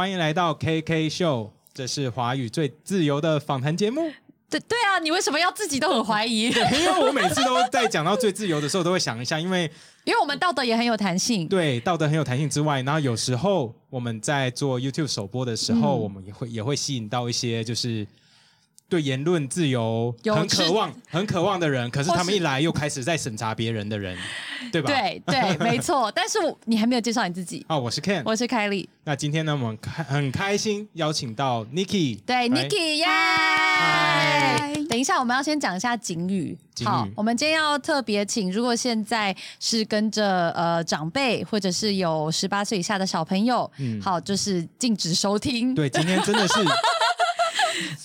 欢迎来到 KK 秀，这是华语最自由的访谈节目。对对啊，你为什么要自己都很怀疑？因为我每次都在讲到最自由的时候，都会想一下，因为 因为我们道德也很有弹性。对道德很有弹性之外，然后有时候我们在做 YouTube 首播的时候，嗯我们也会也会吸引到一些就是对言论自由很渴望、很渴望的人，可是他们一来又开始在审查别人的人，对吧？。对对，没错。但是我你还没有介绍你自己，哦，我是 Ken。我是凯莉。那今天呢，我们开很开心邀请到 Niki。对，Niki 耶！嗨等一下，我们要先讲一下警语。警语好，我们今天要特别请，如果现在是跟着呃长辈，或者是有十八岁以下的小朋友，嗯好，就是禁止收听。对，今天真的是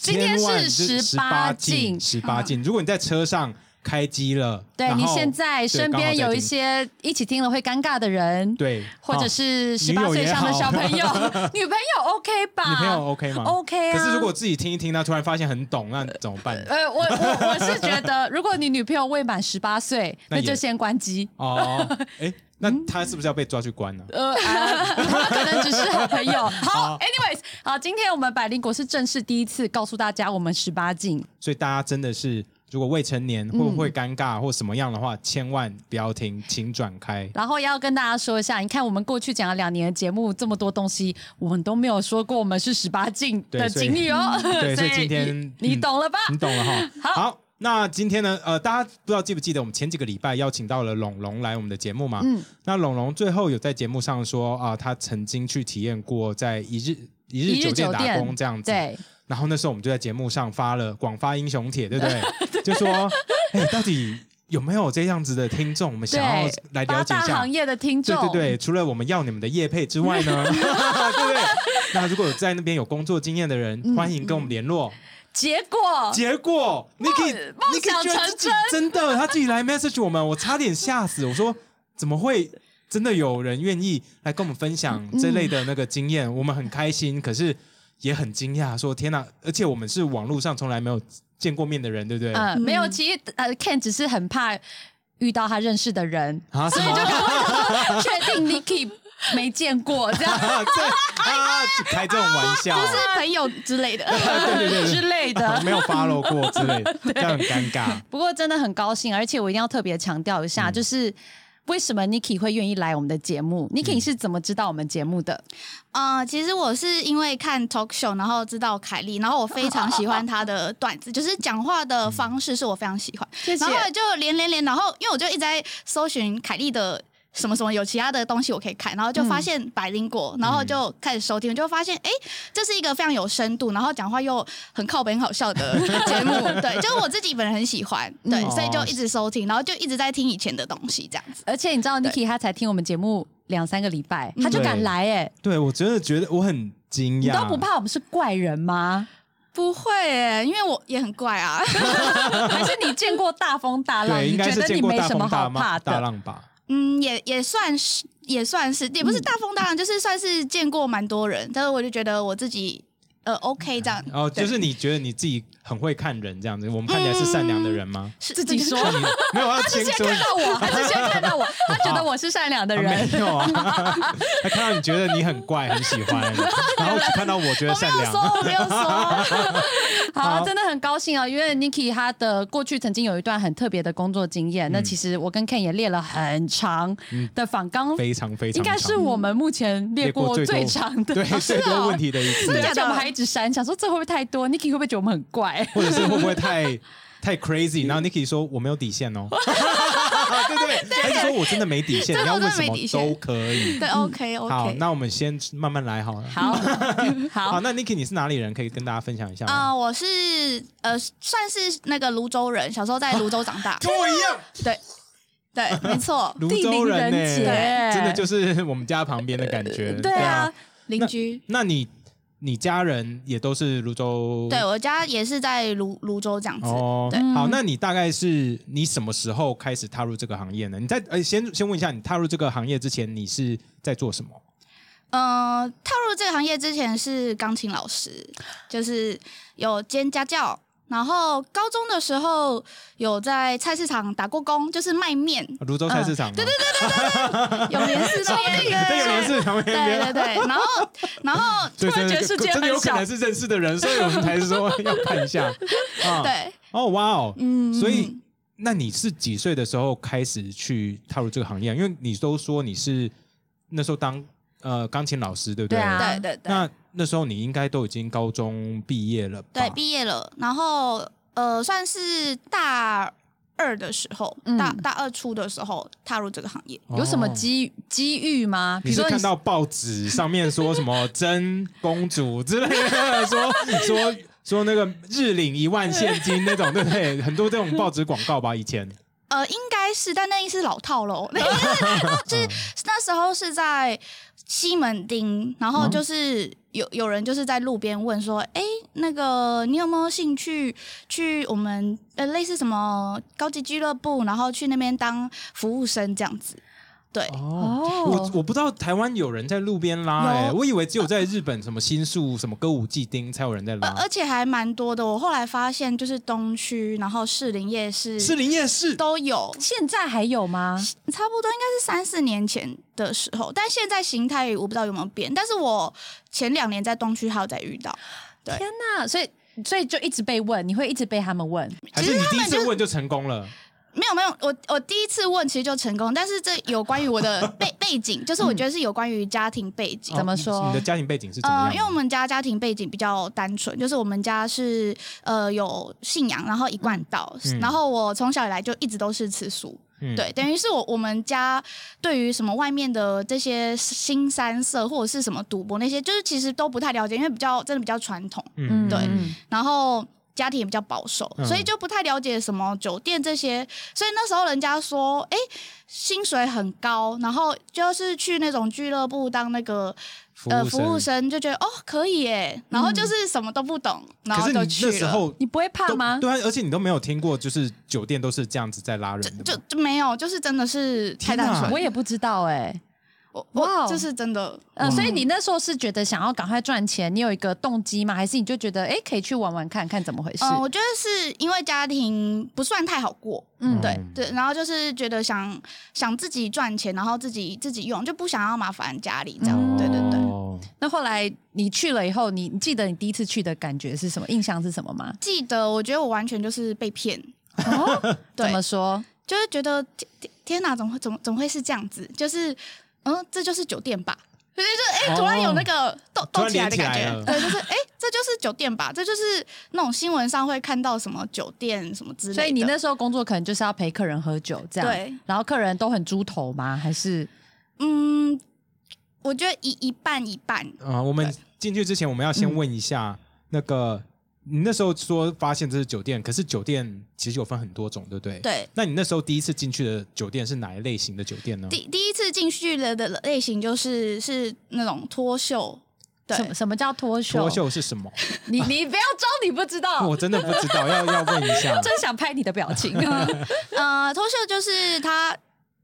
今天是千万就是18禁，十八禁。如果你在车上开机了，对你现在身边有一些一起听了会尴尬的人，对，或者是十八岁以上的小朋友，女朋友 OK 吧？女朋友 OK 吗 OK 啊可是如果自己听一听，他突然发现很懂，那 怎么办？呃，我我我是觉得，如果你女朋友未满十八岁，那就先关机。哦，哎，那嗯他是不是要被抓去关呢？呃，啊 他可能只是好朋友。好，anyways，好，今天我们百灵果是正式第一次告诉大家，我们十八禁。所以大家真的是，如果未成年会不会尴尬或什么样的话，千万不要听，请转开。然后要跟大家说一下，你看我们过去讲了两年的节目，这么多东西，我们都没有说过我们是十八禁的对所以警语哦。对，所以 今天你懂了吧？你懂了哈。好好，那今天呢？呃，大家不知道记不记得，我们前几个礼拜邀请到了龙龙来我们的节目嘛？嗯那龙龙最后有在节目上说啊、他曾经去体验过在一日一一日日酒店打工这样子。对，然后那时候我们就在节目上发了广发英雄帖，对不对？就说，哎，到底有没有这样子的听众？我们想要来了解一下行。业的听众，对对对，除了我们要你们的业配之外呢，对不对？那如果有在那边有工作经验的人，嗯欢迎跟我们联络。结果结果 Niki 梦 Niki 想居然自己成真的他自己来 message 我们，我差点吓死。我说怎么会真的有人愿意来跟我们分享这类的那个经验？我们很开心，可是也很惊讶，说天哪！而且我们是网络上从来没有见过面的人，对不对？嗯，没有，其实呃，Ken 只是很怕遇到他认识的人，啊，什所以就么？赶快确定 Niki 没见过这样。这啊，开这种玩笑，就是朋友之类的。对对对对之类的。没有 follow 过之类的，这样很尴尬。不过真的很高兴，而且我一定要特别强调一嗯下，就是为什么 Niki 会愿意来我们的节目？Niki 是怎么知道我们节目的？呃，其实我是因为看 talk show，然后知道凯莉，然后我非常喜欢她的段子，就是讲话的方式是我非常喜欢。谢谢然后就连连连，然后因为我就一直在搜寻凯莉的。什么什么有其他的东西我可以看，然后就发现百灵果，然后就开始收听，就发现哎，这是一个非常有深度，然后讲话又很靠北、很好笑的节目。对，就是我自己本人很喜欢，对，嗯所以就一直收听，然后就一直在听以前的东西，这样子。而且你知道 Niki 他才听我们节目两三个礼拜，他就敢来哎、对我真的觉得我很惊讶你，都不怕我们是怪人吗？不会耶，因为我也很怪啊。还是你见过大风大浪？你应该是觉得你见过大风没什么好怕的大？浪吧？嗯，也也算是，也算是，也不是大风大浪，就是算是见过蛮多人，但是我就觉得我自己呃 OK 这样。哦，对就是你觉得你自己很会看人这样子，我们看起来是善良的人吗？是自己说，没有他先看到我，他是先看到我，他觉得我是善良的啊人。没有啊，他看到你觉得你很怪，很喜欢，然后看到我觉得善良，我没有说，我没有说。好，真的很高兴啊，因为 Niki 他的过去曾经有一段很特别的工作经验。那其实我跟 Ken 也列了很长的访纲，非常非常应该是我们目前列过最长的。对最多问题的一次对，，真的而且我们还一直删，想说这会不会太多？Niki 会不会觉得我们很怪？或者是会不会太 太 crazy？然后 Niki 说我没有底线哦，对 对对，还是说我真的没底线，你要问什么都可以。对，OK，OK。好那我们先慢慢来好了。好好，好，那 Niki 你是哪里人？可以跟大家分享一下吗？啊、我是呃，算是那个泸州人，小时候在泸州长大。跟我一样，对，对，没错，泸州人呢、真的就是我们家旁边的感觉。对啊，邻居。那你你家人也都是泸州？对我家也是在泸泸州这样子。哦对，好，那你大概是你什么时候开始踏入这个行业呢？你在呃，先先问一下，你踏入这个行业之前，你是在做什么？呃，踏入这个行业之前是钢琴老师，就是有兼家教，然后高中的时候有在菜市场打过工，就是卖面，泸州菜市场吗？对对对，对，永联寺旁边那边。对对对，然后然后对突然觉得世界真的有可能是认识的人，所以我们才说要看一下。啊，对，哦，哇哦，嗯，所以那你是几岁的时候开始去踏入这个行业？因为你都说你是那时候当呃钢琴老师，对不对？对啊对对对那那时候你应该都已经高中毕业了吧？对，毕业了，然后呃，算是大二的时候，嗯大大二初的时候踏入这个行业。哦有什么机机遇吗？比你是如说看到报纸上面说什么真公主之类的，说 说说那个日领一万现金那种，对不对？很多这种报纸广告吧，以前。呃，应该是，但那一是老套喽。那 就是那时候是在西门町，然后就是有有人就是在路边问说：“哎，那个你有没有兴趣去我们呃类似什么高级俱乐部，然后去那边当服务生这样子？”对，哦，哦我我不知道台湾有人在路边拉哎、有我以为只有在日本什么新宿什么歌舞伎町才有人在拉。而且还蛮多的。我后来发现，就是东区，然后士林夜市士林夜市都有，现在还有吗？差不多应该是三四年前的时候，但现在形态我不知道有没有变。但是我前两年在东区还有再遇到，对天哪！所以所以就一直被问，你会一直被他们问。还是你第一次问就成功了？没有没有，我我第一次问其实就成功，但是这有关于我的 背背景，就是我觉得是有关于家庭背景。怎么说？你的家庭背景是怎么样呃，因为我们家家庭背景比较单纯，就是我们家是呃有信仰，然后一贯道，嗯。然后我从小以来就一直都是吃素，嗯。对，等于是我我们家对于什么外面的这些新三色或者是什么赌博那些，就是其实都不太了解，因为比较真的比较传统，嗯。对嗯。然后家庭也比较保守，嗯所以就不太了解什么酒店这些。所以那时候人家说，哎，薪水很高，然后就是去那种俱乐部当那个服呃服务务生。就觉得哦可以耶，然后就是什么都不懂，然后你就去了。那时候你不会怕吗？对啊，而且你都没有听过，就是酒店都是这样子在拉人就就没有，就是真的是太天哪单纯。我也不知道哎、我哇哦我就是真的，呃，所以你那时候是觉得想要赶快赚钱，你有一个动机吗？还是你就觉得哎、可以去玩玩看看怎么回事？嗯，我觉得是因为家庭不算太好过，嗯对嗯对，然后就是觉得想想自己赚钱，然后自己自己用，就不想要麻烦家里这样。嗯对对对，哦那后来你去了以后，你你记得你第一次去的感觉是什么？印象是什么吗？记得我觉得我完全就是被骗，哦，怎么说？就是觉得天天天哪，怎么会怎么怎么会是这样子？就是嗯，这就是酒店吧。就是哎、哦突然有那个斗突然斗起来的。感觉对，就是哎、这就是酒店吧？这就是那种新闻上会看到什么酒店什么之类的。所以你那时候工作可能就是要陪客人喝酒这样，对，然后客人都很猪头吗？还是嗯，我觉得一一半一半。啊、我们进去之前，我们要先问一下、那个，你那时候说发现这是酒店，可是酒店其实有分很多种，对不对？。对，那你那时候第一次进去的酒店是哪一类型的酒店呢？第第一次进去了的类型就是是那种脱袖，对什么什么叫脱袖？脱袖是什么？你你不要装你不知道，我真的不知道，要要问一下。真想拍你的表情。呃，脱袖就是它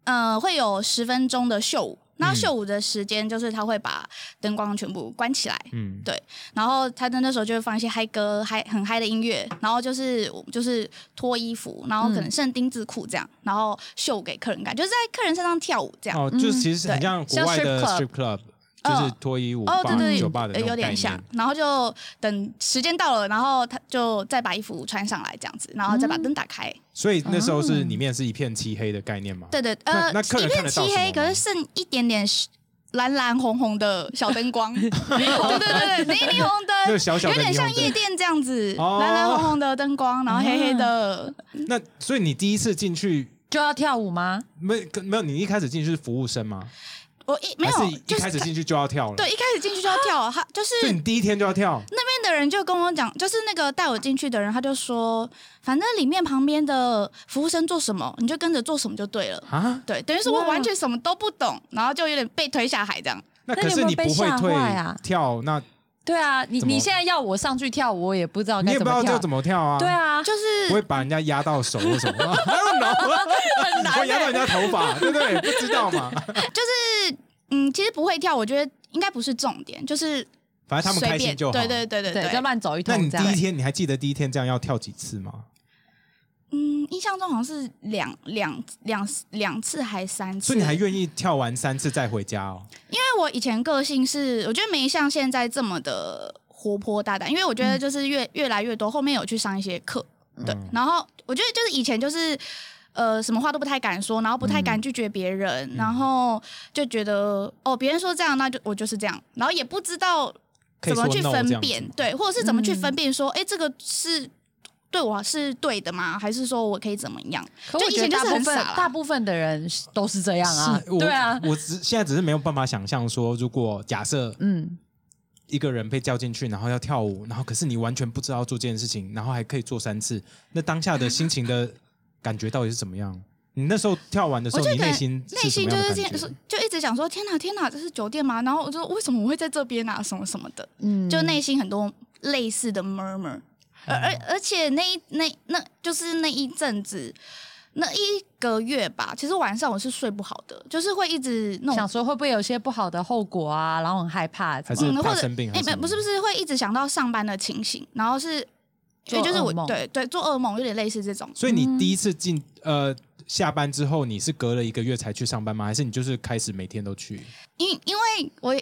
呃会有十分钟的秀舞，那嗯。秀舞的时间就是他会把灯光全部关起来，嗯，对，然后他的那时候就会放一些嗨歌、嗨很嗨的音乐，然后就是就是脱衣服，然后可能嗯。剩丁字裤这样，然后秀给客人看，就是在客人身上跳舞这样。哦，就是其实很对。像国外的像 strip club，就是脱衣舞哦，吧对对酒吧的有点像。。然后就等时间到了，然后他就再把衣服穿上来这样子，然后再把灯打开。所以那时候是里面是一片漆黑的概念吗？对对，那呃，那客人一片漆黑，可是剩一点点蓝蓝红红的小灯光。对对对对，霓霓虹灯，小小有点像夜店这样子，哦蓝蓝红红的灯光，然后黑黑的。那所以你第一次进去就要跳舞吗？没没有？你一开始进去是服务生吗？我一没有是，一开始进去就要跳了？对，一开始进去就要跳，他就是所以你第一天就要跳。那边的人就跟我讲，就是那个带我进去的人，他就说，反正里面旁边的服务生做什么，你就跟着做什么就对了。啊，对，等于是我完全什么都不懂，然后就有点被推下海这样。那那可是你你有没有被吓不会退坏啊跳，那对啊，你怎么你现在要我上去跳舞，我也不知道你该怎么跳也不知道这。怎么跳啊？对，啊，就是不会把人家压到手或什么吗？I don't know，很难会压到人欸。家头发，对不对？不知道嘛？就是嗯，其实不会跳，我觉得应该不是重点，就是反正他们随便，开心就好。对对对对对，对就。乱走一那你这。第一天你还记得第一天这样要跳几次吗？嗯，印象中好像是两两两两次还三次，所以你还愿意跳完三次再回家哦？因为我以前个性是，我觉得没像现在这么的活泼大胆，因为我觉得就是越、越来越多，后面有去上一些课，对，嗯然后我觉得就是以前就是。呃，什么话都不太敢说，然后不太敢拒绝别人，嗯然后就觉得哦，别人说这样，那就我就是这样，然后也不知道怎么去分辨子，对，或者是怎么去分嗯辨说，哎、这个是对我是对的吗？还是说我可以怎么样？可我觉得就以前就是大部分很傻啦大部分的人都是这样啊对啊，我只现在只是没有办法想象说，如果假设嗯，一个人被叫进去，然后要跳舞，然后可是你完全不知道做这件事情，然后还可以做三次，那当下的心情的感觉到底是怎么样？你那时候跳完的时候，你内心内心就是这？就一直想说：天哪，天哪，这是酒店吗？然后我就说：为什么我会在这边啊？什么什么的，嗯就内心很多类似的 murmur，而而而且那一那那就是那一阵子。那一个月吧，其实晚上我是睡不好的，就是会一直那种，想说会不会有些不好的后果啊，然后很害怕，还是嗯，或者怕生病还哎，不不是不是会一直想到上班的情形，然后是，做也就是我对对做噩梦，有点类似这种。所以你第一次进呃下班之后，你是隔了一个月才去上班吗？还是你就是开始每天都去？因因为我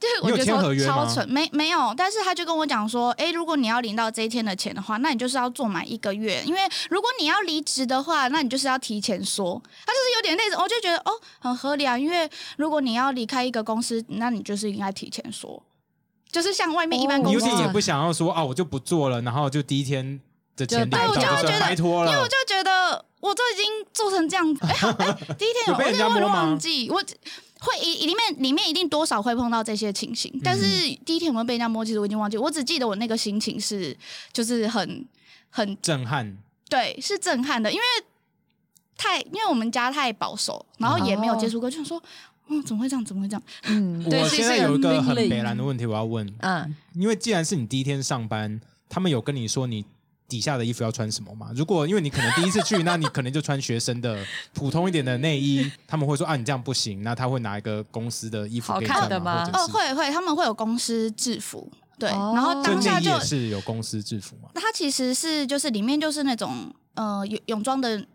就是我觉得超超蠢，没没有，但是他就跟我讲说，哎，如果你要领到这一天的钱的话，那你就是要做满一个月，因为如果你要离职的话，那你就是要提前说。他就是有点那种，我就觉得哦，很合理啊，因为如果你要离开一个公司，那你就是应该提前说，就是像外面一般哦公司这样。你有点也不想要说啊，我就不做了，然后就第一天的钱对我就会觉得拜托了。因为我就觉得我都已经做成这样子，哎、好哎，第一天 我有点忘记，我会一里面里面一定多少会碰到这些情形，但是第一天有没有被人家摸，其实我已经忘记，我只记得我那个心情是就是很很震撼，对，是震撼的，因为太因为我们家太保守，然后也没有接触过，就想说，嗯，怎么会这样？怎么会这样？嗯，我是是现在有一个很命令北蓝的问题，我要问，嗯，因为既然是你第一天上班，他们有跟你说你底下的衣服要穿什么吗？如果因为你可能第一次去，那你可能就穿学生的普通一点的内衣，他们会说啊你这样不行，那他会拿一个公司的衣服好给你穿看的吗？哦，会会，他们会有公司制服，对，哦。然后当下就也是有公司制服嘛？它其实是就是里面就是那种呃泳泳装的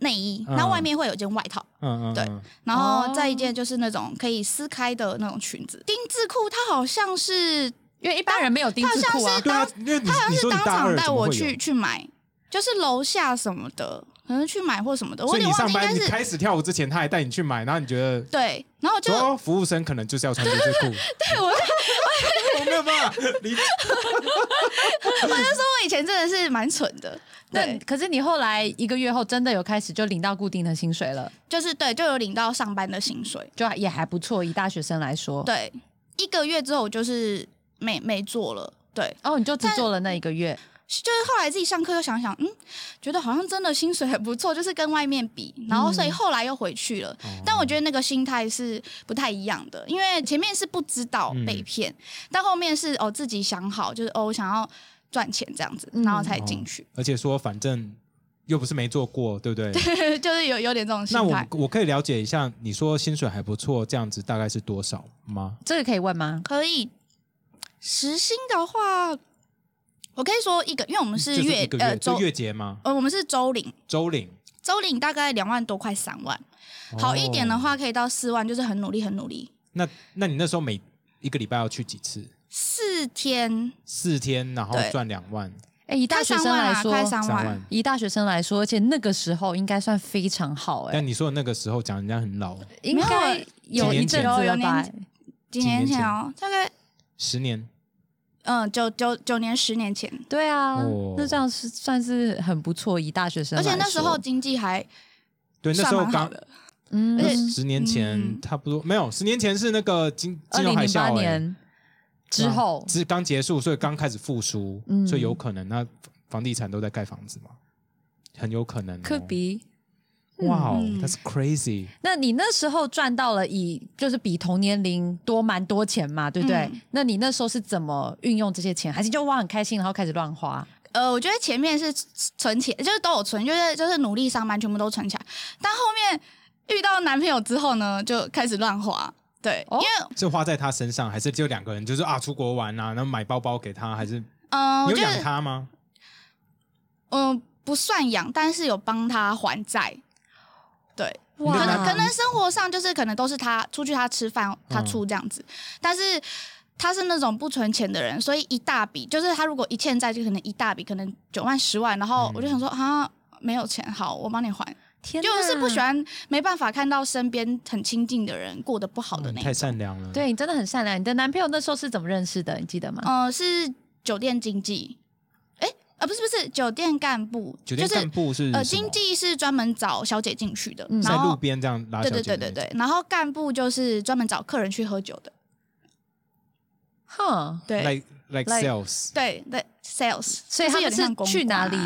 内衣，嗯。然后外面会有一件外套，嗯嗯，对嗯。然后哦。再一件就是那种可以撕开的那种裙子。丁字裤它好像是因为一般人没有丁字裤啊，对啊，因为你你说你当大二场带我怎么会有去？去买，就是楼下什么的，可能去买或什么的，我你上班你忘记应该是开始跳舞之前，他还带你去买，然后你觉得对，然后就服务生可能就是要穿这只裤，对我 我没有办法理解。我就说我以前真的是蛮蠢的，那对，可是你后来一个月后真的有开始就领到固定的薪水了，就是对，就有领到上班的薪水，就也还不错，以大学生来说。对，一个月之后就是没没做了，对。哦，你就只做了那一个月，就是后来自己上课又想想，嗯，觉得好像真的薪水还不错，就是跟外面比，然后所以后来又回去了。但我觉得那个心态是不太一样的，因为前面是不知道被骗，但后面是哦自己想好，就是哦我想要赚钱这样子，嗯然后才进去，而且说反正又不是没做过，对不对？就是有有点这种心态那我。我可以了解一下，你说薪水还不错，这样子大概是多少吗？这个可以问吗？可以时薪的话，我可以说一个，因为我们是是月呃周月结吗？呃我们是周领，周领周领大概两万多，块三万。好一点的哦，话，可以到四万，就是很努力，很努力。那那你那时候每一个礼拜要去几次？四天四天，然后对赚两万，哎，以大学生来说，快三万。以大学生来说，而且那个时候应该算非常好哎、但你说的那个时候讲人家很老，应该有一阵有吧年？几年前哦，大概十年。嗯九九九年十年前，对啊，哦。那这样是算是很不错，以大学生而且那时候经济还对，那算时候刚蛮好的。嗯。而且十年前嗯。差不多没有，十年前是那个金二零零金融海啸、欸，八年之后，是刚结束，所以刚开始复苏，嗯所以有可能那房地产都在盖房子嘛，很有可能、哦。科比。哇哦、嗯 t h a t s crazy。那你那时候赚到了以就是比同年龄多蛮多钱嘛，对不对？嗯那你那时候是怎么运用这些钱？还是就哇很开心，然后开始乱花？呃，我觉得前面是存钱，就是都有存，就是就是努力上班，全部都存起来。但后面遇到男朋友之后呢，就开始乱花。对，哦因为是花在他身上，还是就两个人就是啊出国玩啊，然后买包包给他，还是你嗯，我有养他吗？嗯不算养，但是有帮他还债。对，哇可能可能生活上就是可能都是他出去他吃饭他嗯出这样子，但是他是那种不存钱的人，所以一大笔就是他如果一欠债就可能一大笔，可能九万十万，然后嗯我就想说啊没有钱，好我帮你还，天就是不喜。欢没办法看到身边很亲近的人过得不好的嗯太那一种。善良了。，对你真的很善良。你的男朋友那时候是怎么认识的？你记得吗？呃，是酒店经济，哎呃不是不是酒店干部，就是酒店干部是呃，经济是专门找小姐进去的，嗯在然后路边这样拉小对姐的那种对对对对，然后干部就是专门找客人去喝酒的，哼，对，like sales，对对，sales，所以他们是去哪里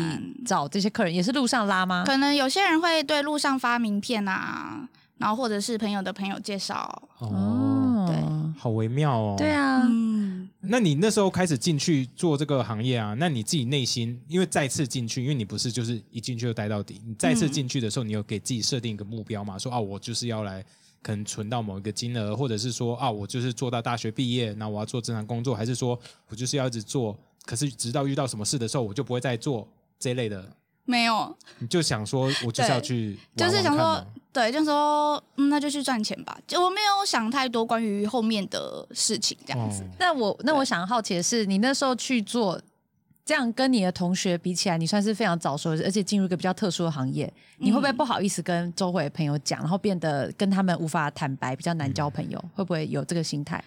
找这些客人？也是路上拉吗？可能有些人会对路上发名片啊，然后或者是朋友的朋友介绍，哦，对好微妙哦。对，啊，嗯，那你那时候开始进去做这个行业啊，那你自己内心，因为再次进去，因为你不是就是一进去就待到底，你再次进去的时候，你有给自己设定一个目标嘛？说啊，我就是要来可能存到某一个金额，或者是说啊，我就是做到大学毕业，那我要做正常工作，还是说我就是要一直做，可是直到遇到什么事的时候，我就不会再做这类的。没有，你就想说，我就是要去玩就是想说对，就说嗯，那就去赚钱吧，就我没有想太多关于后面的事情这样子。哦。那我那我想好奇的是，你那时候去做这样，跟你的同学比起来，你算是非常早熟，而且进入一个比较特殊的行业，你会不会不好意思跟周围的朋友讲，然后变得跟他们无法坦白，比较难交朋友？会不会有这个心态？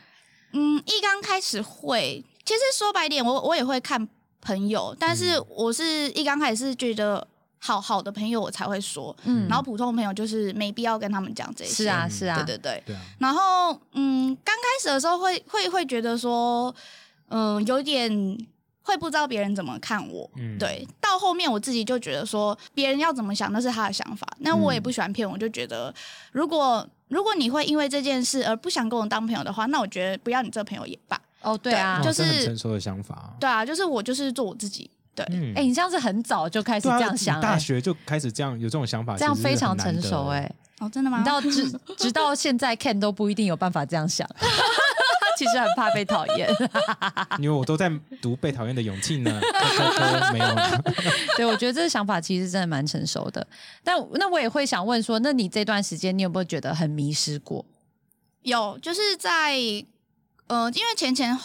嗯，一刚开始会，其实说白点，我我也会看朋友，但是嗯我是一刚开始是觉得好好的朋友我才会说，嗯然后普通朋友就是没必要跟他们讲这些。是啊，嗯是啊，对对对。对啊，然后嗯，刚开始的时候会会会觉得说，嗯、有点会不知道别人怎么看我。嗯，对，到后面我自己就觉得说，别人要怎么想那是他的想法，那我也不喜欢骗我，就觉得如果如果你会因为这件事而不想跟我当朋友的话，那我觉得不要你这朋友也罢。哦，对啊，哦这很就是成熟的想法。对啊，就是我就是做我自己。对，嗯哎、你这样子很早就开始这样想、你大哎学就开始这样有这种想法，这样非常成熟哎、哦，真的吗？你到直直到现在 Ken 都不一定有办法这样想，其实很怕被讨厌。因为我都在读被讨厌的勇气呢。没有，对，我觉得这个想法其实真的蛮成熟的。但那我也会想问说，那你这段时间你有没有觉得很迷失过？有，就是在呃，因为前前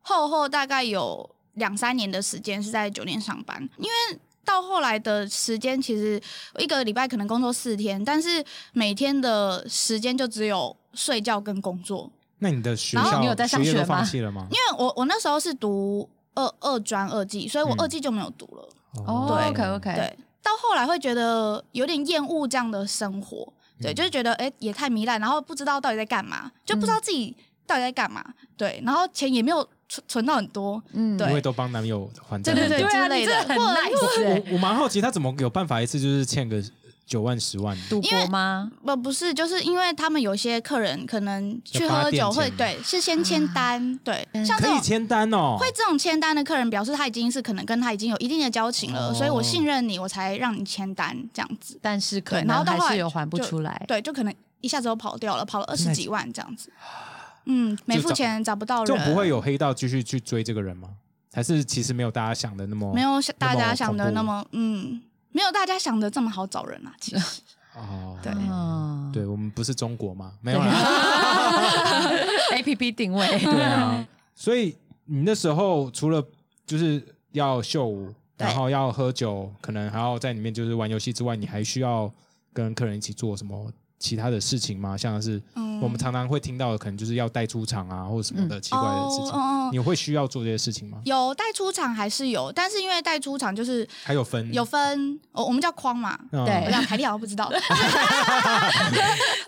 后后大概有两三年的时间是在酒店上班，因为到后来的时间，其实一个礼拜可能工作四天，但是每天的时间就只有睡觉跟工作。那你的学校然后你有在上学业放弃了吗因？为我我那时候是读二二专二技，所以我嗯二技就没有读了。哦对，OK OK，对，到后来会觉得有点厌恶这样的生活，对，嗯就是觉得哎、也太糜烂，然后不知道到底在干嘛，就不知道自己到底在干嘛，对，然后钱也没有存存到很多，嗯，对因为都帮男友还债。对对对对啊，这很我我蛮好奇他怎么有办法一次就是欠个九万十万？赌博吗？不不是，就是因为他们有些客人可能去喝酒会对是先签单，对，像这种。可以签单哦。会这种签单的客人表示他已经是可能跟他已经有一定的交情了，哦所以我信任你，我才让你签单这样子。但是可对然后能还到后来是有还不出来。对，就可能一下子就跑掉了，跑了二十几万这样子。嗯，没付钱找不到人，这种不会有黑道继续去追这个人吗？还是其实没有大家想的那么没有像大家想的那么嗯，没有大家想的这么好找人啊。其实 哦？对嗯，对，我们不是中国吗？没有啦。A P P 定位，对啊，所以你那时候除了就是要秀舞，然后要喝酒，可能还要在里面就是玩游戏之外，你还需要跟客人一起做什么其他的事情吗？像是嗯我们常常会听到的，可能就是要带出场啊，或者什么的奇怪的事情，哦哦哦你会需要做这些事情吗？有带出场还是有，但是因为带出场就是还有分有分，我我们叫框嘛。嗯对凯莉好像不知道，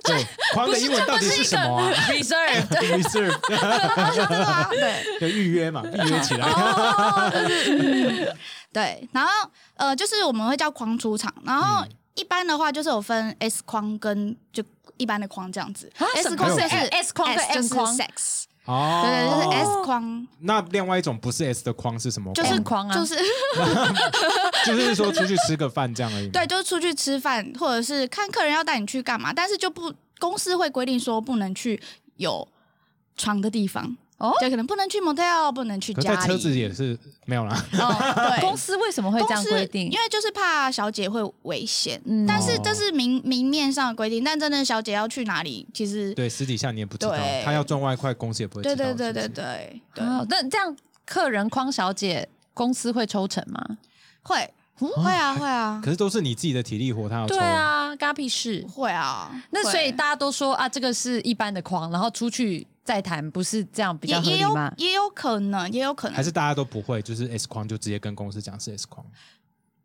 对框的英文到底是什么啊 reserve？reserve 哦是这个吗？对。有预约嘛？预约起来。哦，对，然后呃，就是我们会叫框出场，然后嗯一般的话就是有分 S 框跟就一般的框这样子，S 框是是 S 框跟 M 框。sex 哦，对对，就是 S 框，那另外一种不是 S 的框是什么框？就是框啊就是 就是说出去吃个饭这样而已。对，就是出去吃饭，或者是看客人要带你去干嘛，但是就不公司会规定说不能去有床的地方。哦就可能不能去 motel，不能去家里。在车子也是没有啦。哦，对，公司为什么会这样规定因？为就是怕小姐会危险。嗯但是这是明明面上的规定，但真的小姐要去哪里，其实对，私底下你也不知道，对他要赚外快，公司也不会知道。对对对对对对，哦那这样客人框小姐公司会抽成吗？会会啊会啊可是都是你自己的体力活，他要抽对。啊，干他屁事。会啊。会那所以大家都说啊，这个是一般的框，然后出去再谈，不是这样比也也有较合理吗？也有可能，也有可能还是大家都不会，就是 S 框就直接跟公司讲是 S 框，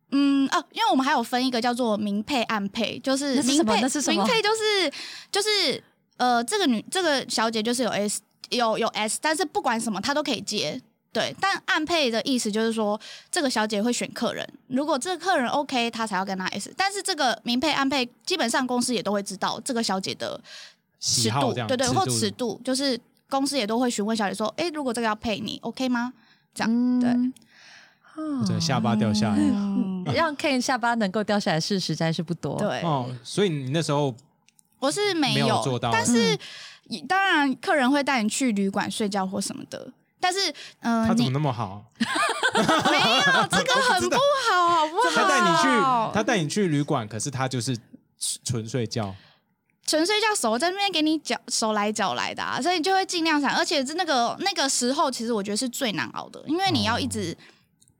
嗯哦，因为我们还有分一个叫做明配暗配，就是那是什么明配那是什么明配就是就是呃，这个女这个小姐就是有 S 有有 S，但是不管什么她都可以接。对，但暗配的意思就是说，这个小姐会选客人，如果这个客人 OK，她才要跟她 S。但是这个明配暗配，基本上公司也都会知道这个小姐的尺度，对对，或尺尺度，就是公司也都会询问小姐说，哎，如果这个要配你 OK 吗？这样、嗯对，我整个下巴掉下来。嗯，让 Ken 下巴能够掉下来的事实在是不多。，对，哦，所以你那时候我是没没有做到但是、当然客人会带你去旅馆睡觉或什么的。但是，嗯、他怎么那么好？没有这个很不好，好不好？他带你去，他带你去旅馆，可是他就是纯睡觉。纯睡觉手在那边给你脚手来脚来的、啊，所以你就会尽量想，而且是那个那个时候，其实我觉得是最难熬的，因为你要一直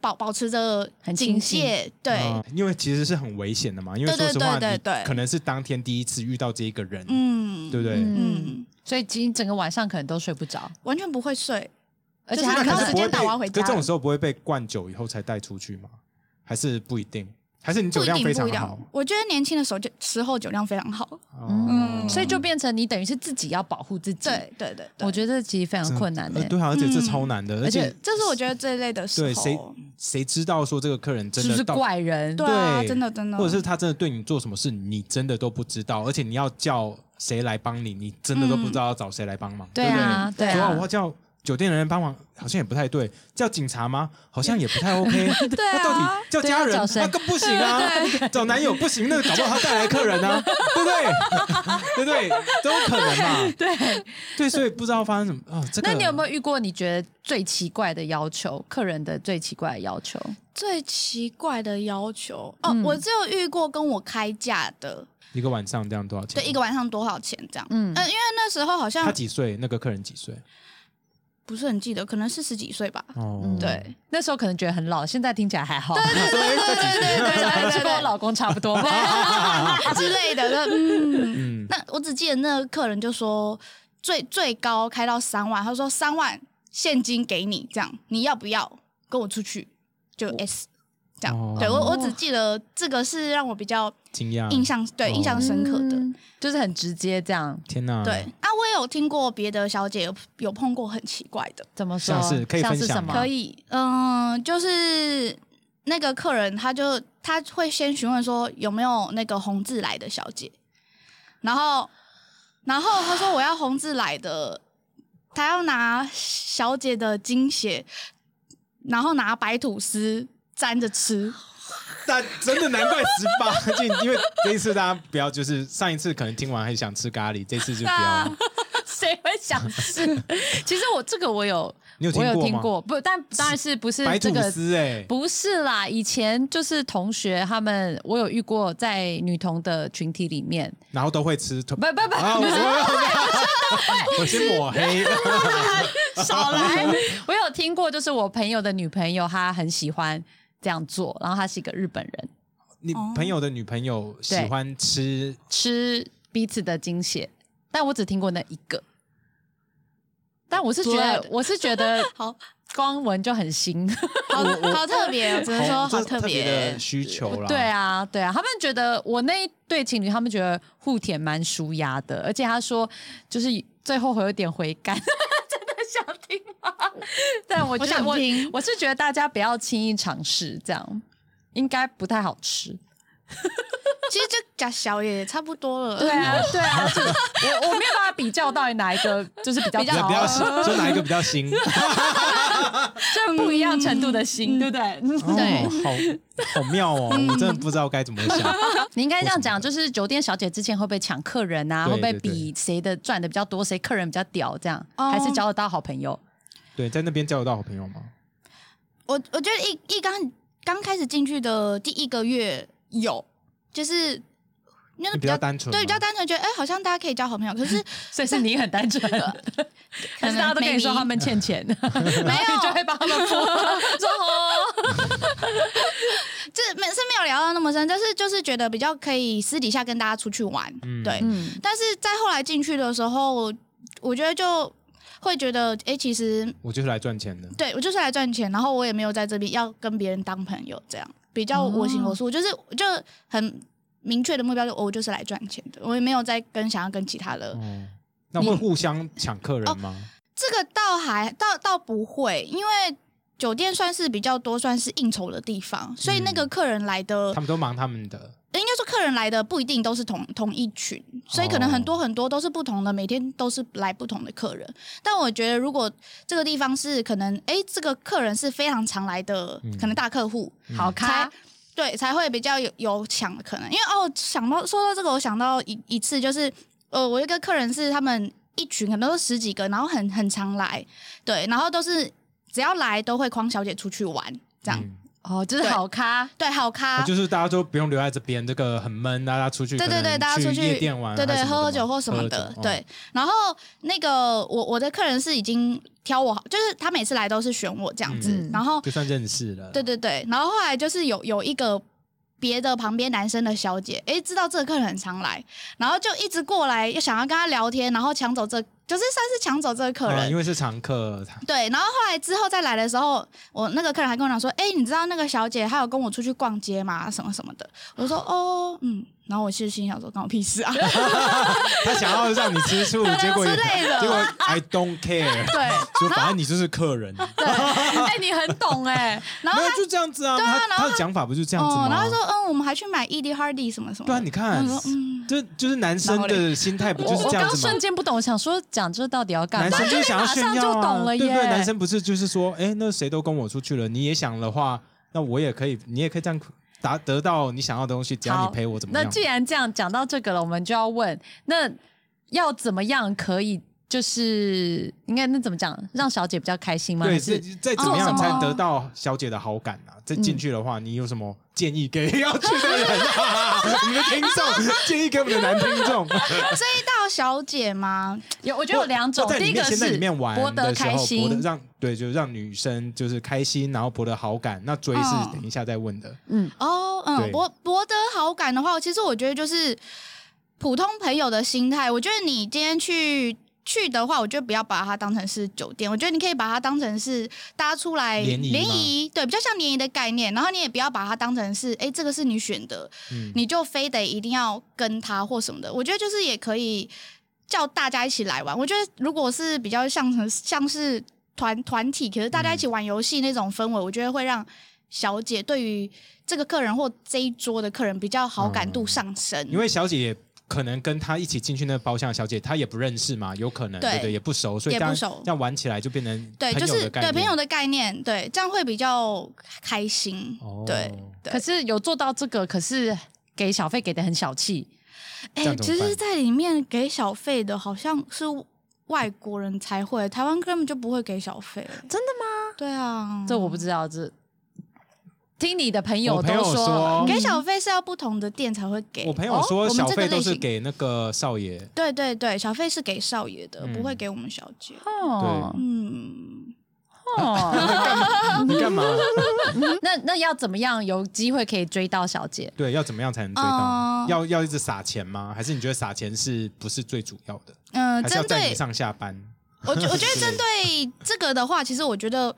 保保持着很警戒，对，嗯因为其实是很危险的嘛。因为对对说实话，你对对对可能是当天第一次遇到这一个人，嗯，对不对？嗯嗯，所以今整个晚上可能都睡不着，完全不会睡，而且就是他可能时间不会被到我要回家了可这种时候不会被灌酒以后才带出去吗？还是不一定？还是你酒量非常好？。我觉得年轻的时候就时候酒量非常好，哦嗯所以就变成你等于是自己要保护自己。对对对对，我觉得这其实非常困难的呃。对啊，而且这嗯超难的，而而且且这是我觉得最累的时候。对谁谁知道说这个客人真的是，怪人？对真的真的，或者是他真的对你做什么事，你真的都不知道，而且你要叫谁来帮你，你真的都不知道要找谁来帮忙，对不对？啊，对说啊，啊我要叫酒店的人帮忙，好像也不太对；叫警察吗？好像也不太 OK。对那到底啊，叫家人，那更不行啊！找男友不行，那搞不好他带来客人啊，对不对？对不对？都有可能嘛。对。对，所以不知道发生什么啊。这个那你有没有遇过你觉得最奇怪的要求？客人的最奇怪的要求？最奇怪的要求哦，嗯我只有遇过跟我开价的，一个晚上这样多少钱？对，一个晚上多少钱这样？嗯嗯、因为那时候好像他像几岁？那个客人几岁？不是很记得，可能是十几岁吧。哦，嗯对，那时候可能觉得很老，现在听起来还好。对对对对对小孩对对跟我老公差不多。之类的。嗯，那我只记得那个客人就说最最高开到三万，他说三万现金给你，这样你要不要跟我出去？就 S 这样。哦对我我只记得这个是让我比较惊讶，印象对哦印象深刻的。嗯就是很直接这样。天哪！对，啊，我也有听过别的小姐有有碰过很奇怪的，怎么说？像是可以分享吗像是什么？可以，嗯、就是那个客人他就他会先询问说有没有那个红字来的小姐，然后然后他说我要红字来的，他要拿小姐的精血，然后拿白吐司沾着吃，但真的难怪十八 禁，因为这一次大家不要，就是上一次可能听完很想吃咖喱，这次就不要。谁会想吃？其实我这个我有，你有我有？听过，不，但当然是不是这个不是啦，以前就是同学他们，我有遇过在女童的群体里面，然后都会吃。不不不我先抹黑。少来！我有听过，就是我朋友的女朋友，她很喜欢这样做，然后他是一个日本人，你朋友的女朋友喜欢吃，吃彼此的精血，但我只听过那一个。但我是觉得我是觉得 好光闻就很新。好好特别，我只能说好特别的。需求啦。对啊，对啊，他们觉得我那一对情侣，他们觉得互舔蛮舒压的，而且他说就是最后会有点回甘，想听吗？但我觉我得我想听我是觉得大家不要轻易尝试，这样应该不太好吃。其实这假小也差不多了。对啊，对啊，就我我没有办法比较到底哪一个就是比较比较糟比较新，就哪一个比较新？就不一样程度的新，对不对？对，好好妙哦，我真的不知道该怎么想。你应该这样讲，就是酒店小姐之前会不会抢客人啊？对会不会比谁的赚的比较多，谁客人比较屌？这样哦还是交得到好朋友？对，在那边交得到好朋友吗？我我觉得一一刚刚开始进去的第一个月有，就是那个你比较单纯，对比较单纯，觉得哎、好像大家可以交好朋友，可是 所以是你很单纯，可是大家都跟你说他们欠钱，没有就会帮他们付。说哦，这没是没有聊到那么深，但是就是觉得比较可以私底下跟大家出去玩，嗯对。嗯，但是在后来进去的时候，我觉得就会觉得，哎、其实我就是来赚钱的。对我就是来赚钱，然后我也没有在这边要跟别人当朋友，这样比较我行我素，就是就很明确的目标，就我就是来赚钱的，我也没有在跟想要跟其他的。哦，那会互相抢客人吗？这个倒还倒倒不会，因为酒店算是比较多算是应酬的地方，所以那个客人来的，他们都忙他们的，应该说客人来的不一定都是同同一群，所以可能很多很多都是不同的，每天都是来不同的客人。但我觉得如果这个地方是可能，哎，这个客人是非常常来的，可能大客户，好咖才对才会比较有有抢的可能。因为哦，想到说到这个，我想到一一次就是，呃，我一个客人是他们一群可能都是十几个，然后很很常来，对，然后都是只要来都会框小姐出去玩，这样、嗯哦，就是好咖，对，好咖。那就是大家都不用留在这边，这个很闷，大家出去，对对对，大家出去夜店玩，对对，喝喝酒或什么的对。然后那个我我的客人是已经挑我好，就是他每次来都是选我这样子，嗯然后哦就算认识了，对对对，然后后来就是有有一个别的旁边男生的小姐，哎，知道这个客人很常来，然后就一直过来，又想要跟他聊天，然后抢走这，就是算是抢走这个客啊人。因为是常客，对，然后后来之后再来的时候，我那个客人还跟我讲说：“哎、你知道那个小姐她有跟我出去逛街吗？什么什么的。”我说：“哦，嗯。”然后我其实心想说：“关我屁事啊！” 他想要让你吃醋，结果 之类的结果 I don't care，对，说反正你就是客人，哎，你很懂哎，然后就这样子啊，对啊他然后他的讲法不就这样子哦，吗？然后他说：“嗯，我们还去买 ED Hardy 什么什么。”对啊，你看：“嗯，就就是男生的心态不就是我我刚这样子吗瞬？间不懂，想说讲这到底要干嘛？男生就是想要炫耀就啊，懂了对不对？耶男生不是就是说，哎，那谁都跟我出去了，你也想的话，那我也可以，你也可以这样达得到你想要的东西，只要你陪我怎么样？那既然这样讲到这个了，我们就要问，那要怎么样可以就是应该那怎么讲，让小姐比较开心吗？对，是再再怎么样哦才得到小姐的好感啊？再进去的话，你有什么建议给要去的人啊？我们的听众建议给我们的男听众，这一道小姐吗？有？我觉得有两种第一个是在里面玩博得开心，让对，就让女生就是开心，然后博得好感。那追是嗯等一下再问的。嗯，哦，嗯，博博得好感的话，其实我觉得就是普通朋友的心态。我觉得你今天去去的话，我觉得不要把它当成是酒店，我觉得你可以把它当成是大家出来联谊对，比较像联谊的概念。然后你也不要把它当成是，哎，这个是你选的，嗯，你就非得一定要跟他或什么的。我觉得就是也可以叫大家一起来玩。我觉得如果是比较像成像是团团体，可是大家一起玩游戏那种氛围，我觉得会让小姐对于这个客人或这一桌的客人比较好感度上升。因为小姐也可能跟他一起进去那个包厢的小姐，她也不认识嘛，有可能对。对对，也不熟，所以当然也不熟。这样玩起来就变成对，就是对朋友的概念，对，这样会比较开心。哦。对对。可是有做到这个，可是给小费给的很小气，哎、其实，在里面给小费的好像是外国人才会，台湾根本就不会给小费。真的吗？对啊，这我不知道，这听你的朋友我朋友都说给小费是要不同的店才会给。我朋友说小费都是这个类型给那个少爷，对对对，小费是给少爷的，嗯不会给我们小姐。哦嗯，哦，你干嘛？那那要怎么样有机会可以追到小姐？对，要怎么样才能追到？嗯要要一直撒钱吗？还是你觉得撒钱是不是最主要的？嗯、还是要针对你上下班？我觉我觉得 针对这个的话，其实我觉得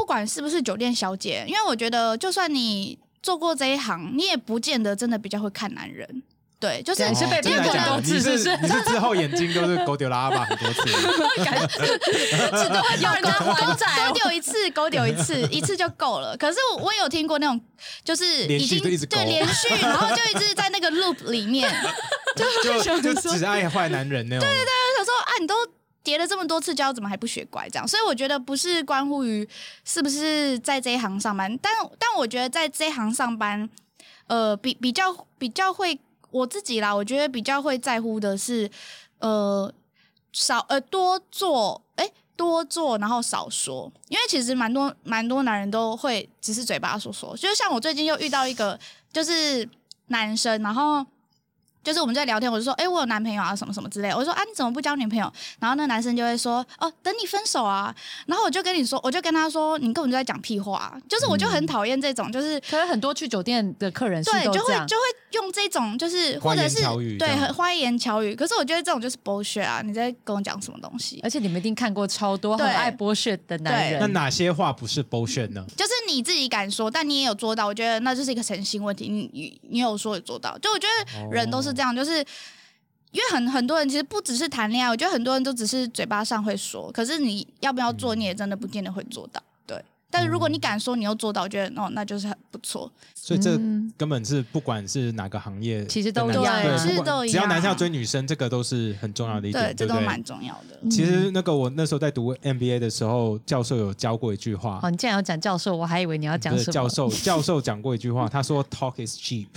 不管是不是酒店小姐，因为我觉得就算你做过这一行，你也不见得真的比较会看男人。对，就是你是被真的骗假的？很多次你是不是你是之后眼睛都是狗丢拉巴很多次，是都会有人家还债哦勾丢一次，狗丢一次，一次就够了。可是我我有听过那种，就是连已经对连续，然后就一直在那个 loop 里面，就就只爱坏男人那种。对对对想说啊，你都叠了这么多次胶，怎么还不学乖？这样，所以我觉得不是关乎于是不是在这一行上班，但但我觉得在这一行上班，呃，比比较比较会我自己啦，我觉得比较会在乎的是，呃，少呃多做，哎、多做，然后少说，因为其实蛮多蛮多男人都会只是嘴巴说说，就像我最近又遇到一个就是男生，然后。就是我们在聊天，我就说，哎、我有男朋友啊，什么什么之类的。我说啊，你怎么不交女朋友？然后那男生就会说，哦，等你分手啊。然后我就跟你说，我就跟他说，你根本就在讲屁话。就是我就很讨厌这种，就是可是很多去酒店的客人是对，就会就会用这种，就是或者是对花言巧语。可是我觉得这种就是 bullshit 啊！你在跟我讲什么东西？而且你们一定看过超多很爱 bullshit 的男人那。哪些话不是 bullshit 呢？就是你自己敢说，但你也有做到，我觉得那就是一个诚信问题。你你你有说有做到，就我觉得人都是这样，就是。因为很很多人其实不只是谈恋爱，我觉得很多人都只是嘴巴上会说，可是你要不要做，你也真的不见得会做到。对，但是如果你敢说，你又做到，我觉得哦，那就是很不错。所以这嗯根本是不管是哪个行业，其实都一样啊对其实都一只要男生要追女生，这个都是很重要的一，点，这对这？都蛮重要的。其实那个我那时候在读 MBA 的时候，教授有教过一句话哦，，你既然要讲教授，我还以为你要讲什么。教授 教授讲过一句话，他说 “talk is cheap”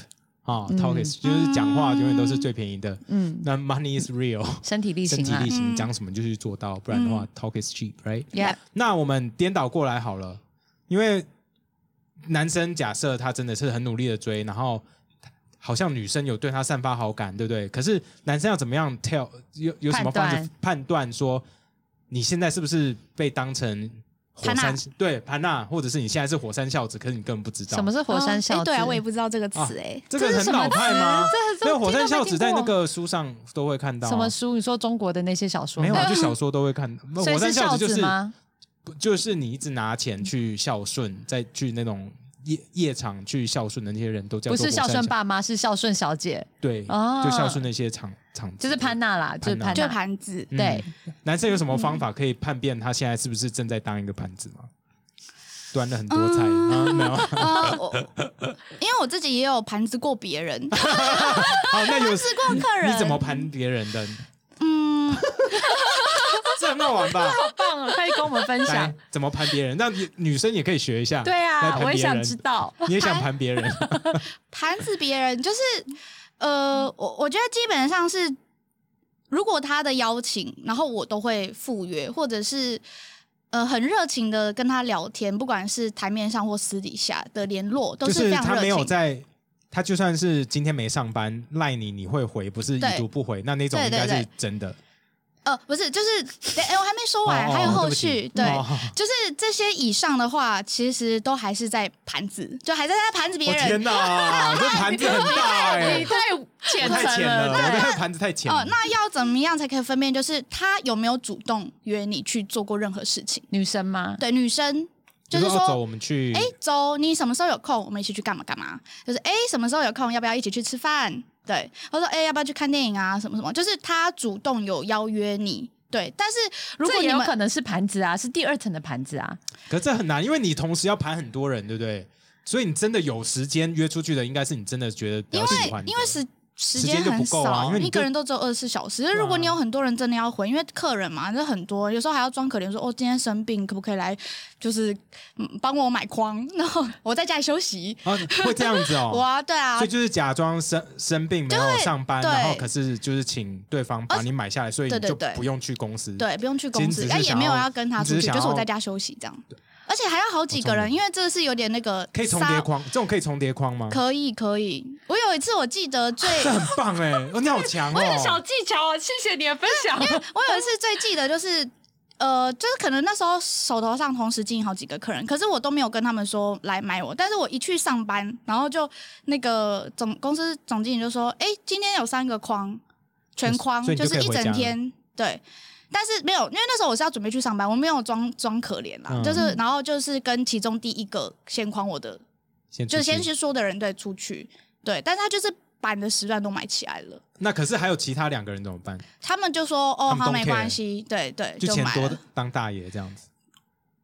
啊嗯，“talk is” 就是讲话永远都是最便宜的。嗯，那 money is real，身体力行啊身体力。行，嗯讲什么就去做到，不然的话 talk is cheap，right？Yeah，那我们颠倒过来好了，因为男生假设他真的是很努力的追，然后好像女生有对他散发好感，对不对？可是男生要怎么样 tell 有有什么方式判断说你现在是不是被当成火潘山对盘娜，或者是你现在是火山孝子，可是你根本不知道什么是火山孝子？对啊，我也不知道这个词哎、这个很老派吗？这没有火山孝子在那个书上都会看到啊、什么书？你说中国的那些小说没有啊，吗就小说都会看。所以火山孝孝子就是吗？就是你一直拿钱去孝顺，再去那种夜夜场去孝顺的那些人都叫不是孝顺爸妈，是孝顺小姐，对，哦就孝顺那些场场子，就是潘娜啦，就是潘娜就。盘子。嗯对，男生有什么方法可以判辨他现在是不是正在当一个盘子吗？端了很多菜啊，没有。呃，我 因为我自己也有盘子过别人，好，那有是过客人。你怎么盘别人的？嗯，这很好玩吧？好棒哦，可以跟我们分享。怎么盘别人？那女女生也可以学一下。对啊，我也想知道。你也想盘别人？盘死别人就是呃，我我觉得基本上是，如果他的邀请，然后我都会赴约，或者是呃很热情的跟他聊天，不管是台面上或私底下的联络，都是非常热他没有。在，他就算是今天没上班赖你，你会回，不是已读不回，那那种应该是真的。呃，不是，就是对，哎，我还没说完，哦还有后续，对。哦就是这些以上的话，其实都还是在盘子，就还在在盘子别人。我天哪，这盘子很大哎、你太浅太层浅了，我，这盘子太浅了。哦，那要怎么样才可以分辨？就是他有没有主动约你去做过任何事情？女生吗？对，女生就是说哦走，说，我们去。哎，走，你什么时候有空？我们一起去干嘛干嘛？就是哎，什么时候有空？要不要一起去吃饭？对，他说哎，要不要去看电影啊？什么什么？就是他主动有邀约你。对，但是如果这也有你们可能是盘子啊，是第二层的盘子啊。可是这很难，因为你同时要盘很多人，对不对？所以你真的有时间约出去的，应该是你真的觉得比因为较喜欢的。因为时时时间很少，因为一个人都只有二十四小时。如果你有很多人真的要回，因为客人嘛，这很多，有时候还要装可怜说哦，今天生病，可不可以来，就是嗯帮我买筐，然后我在家里休息。啊会这样子哦。哇，对啊所以，就是假装生生病没有上班，对然后可是就是请对方把你买下来，所以你就不用去公司。对，不用去公司但也没有要要跟他出去，就是我在家休息这样。而且还要好几个人，因为这是有点那个可以重杀叠框，这种可以重叠框吗？可以可以。我有一次我记得最，这很棒哎，哦，你好强哦！技巧哦，谢谢你的分享。我有一次最记得就是。呃，就是可能那时候手头上同时经营好几个客人，可是我都没有跟他们说来买我。但是我一去上班，然后就那个总公司总经理就说：“哎、今天有三个框，全框，就是一整天。”对，但是没有，因为那时候我是要准备去上班，我没有装装可怜啦，嗯就是然后就是跟其中第一个先框我的，先出就是先去说的人对出去，对，但是他就是把你的时段都买起来了。那可是还有其他两个人怎么办？他们就说哦，他们好，don't 没 care 关系，对对，就钱多。当大爷这样子。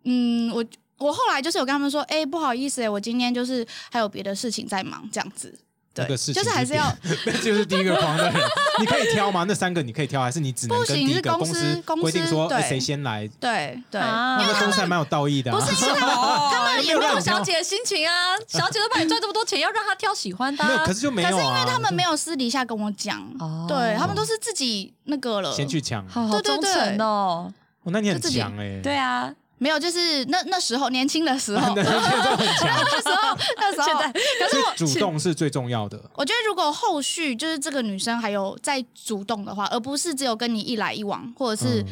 嗯，我我后来就是有跟他们说，哎、不好意思、我今天就是还有别的事情在忙，这样子。个事情就是还是要 那就是第一个框的人，你可以挑吗？那三个你可以挑，还是你只能不行跟第一个是公司规定说谁先来？对对，啊那个公司还蛮有道义的、啊。不是因为他们他们也没有小姐的心情啊，小姐都帮你赚这么多钱，要让她挑喜欢的、啊。没有，可是就没有啊。可是因为他们没有私底下跟我讲，哦对他们都是自己那个了，先去抢。好好对对对忠诚哦。哦，那你很强哎、对啊，没有，就是那那时候年轻的时候，那时候 那时候，现在所以主动是最重要的。我觉得如果后续就是这个女生还有再主动的话，而不是只有跟你一来一往，或者是嗯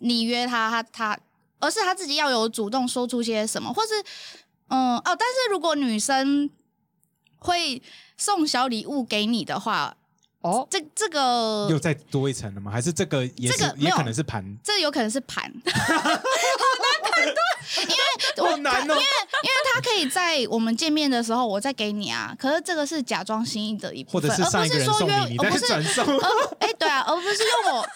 你约她，她她，而是她自己要有主动说出些什么，或是嗯哦，但是如果女生会送小礼物给你的话，哦，这这个又再多一层了吗？还是这个也是、也这个也可能是盘？这有可能是盘，我好难哦。因为因为他可以在我们见面的时候我再给你啊，可是这个是假装心意的一部或分，者是上一个人送而不是说约，你，你再而不是转送。而哎、对啊，而不是用我。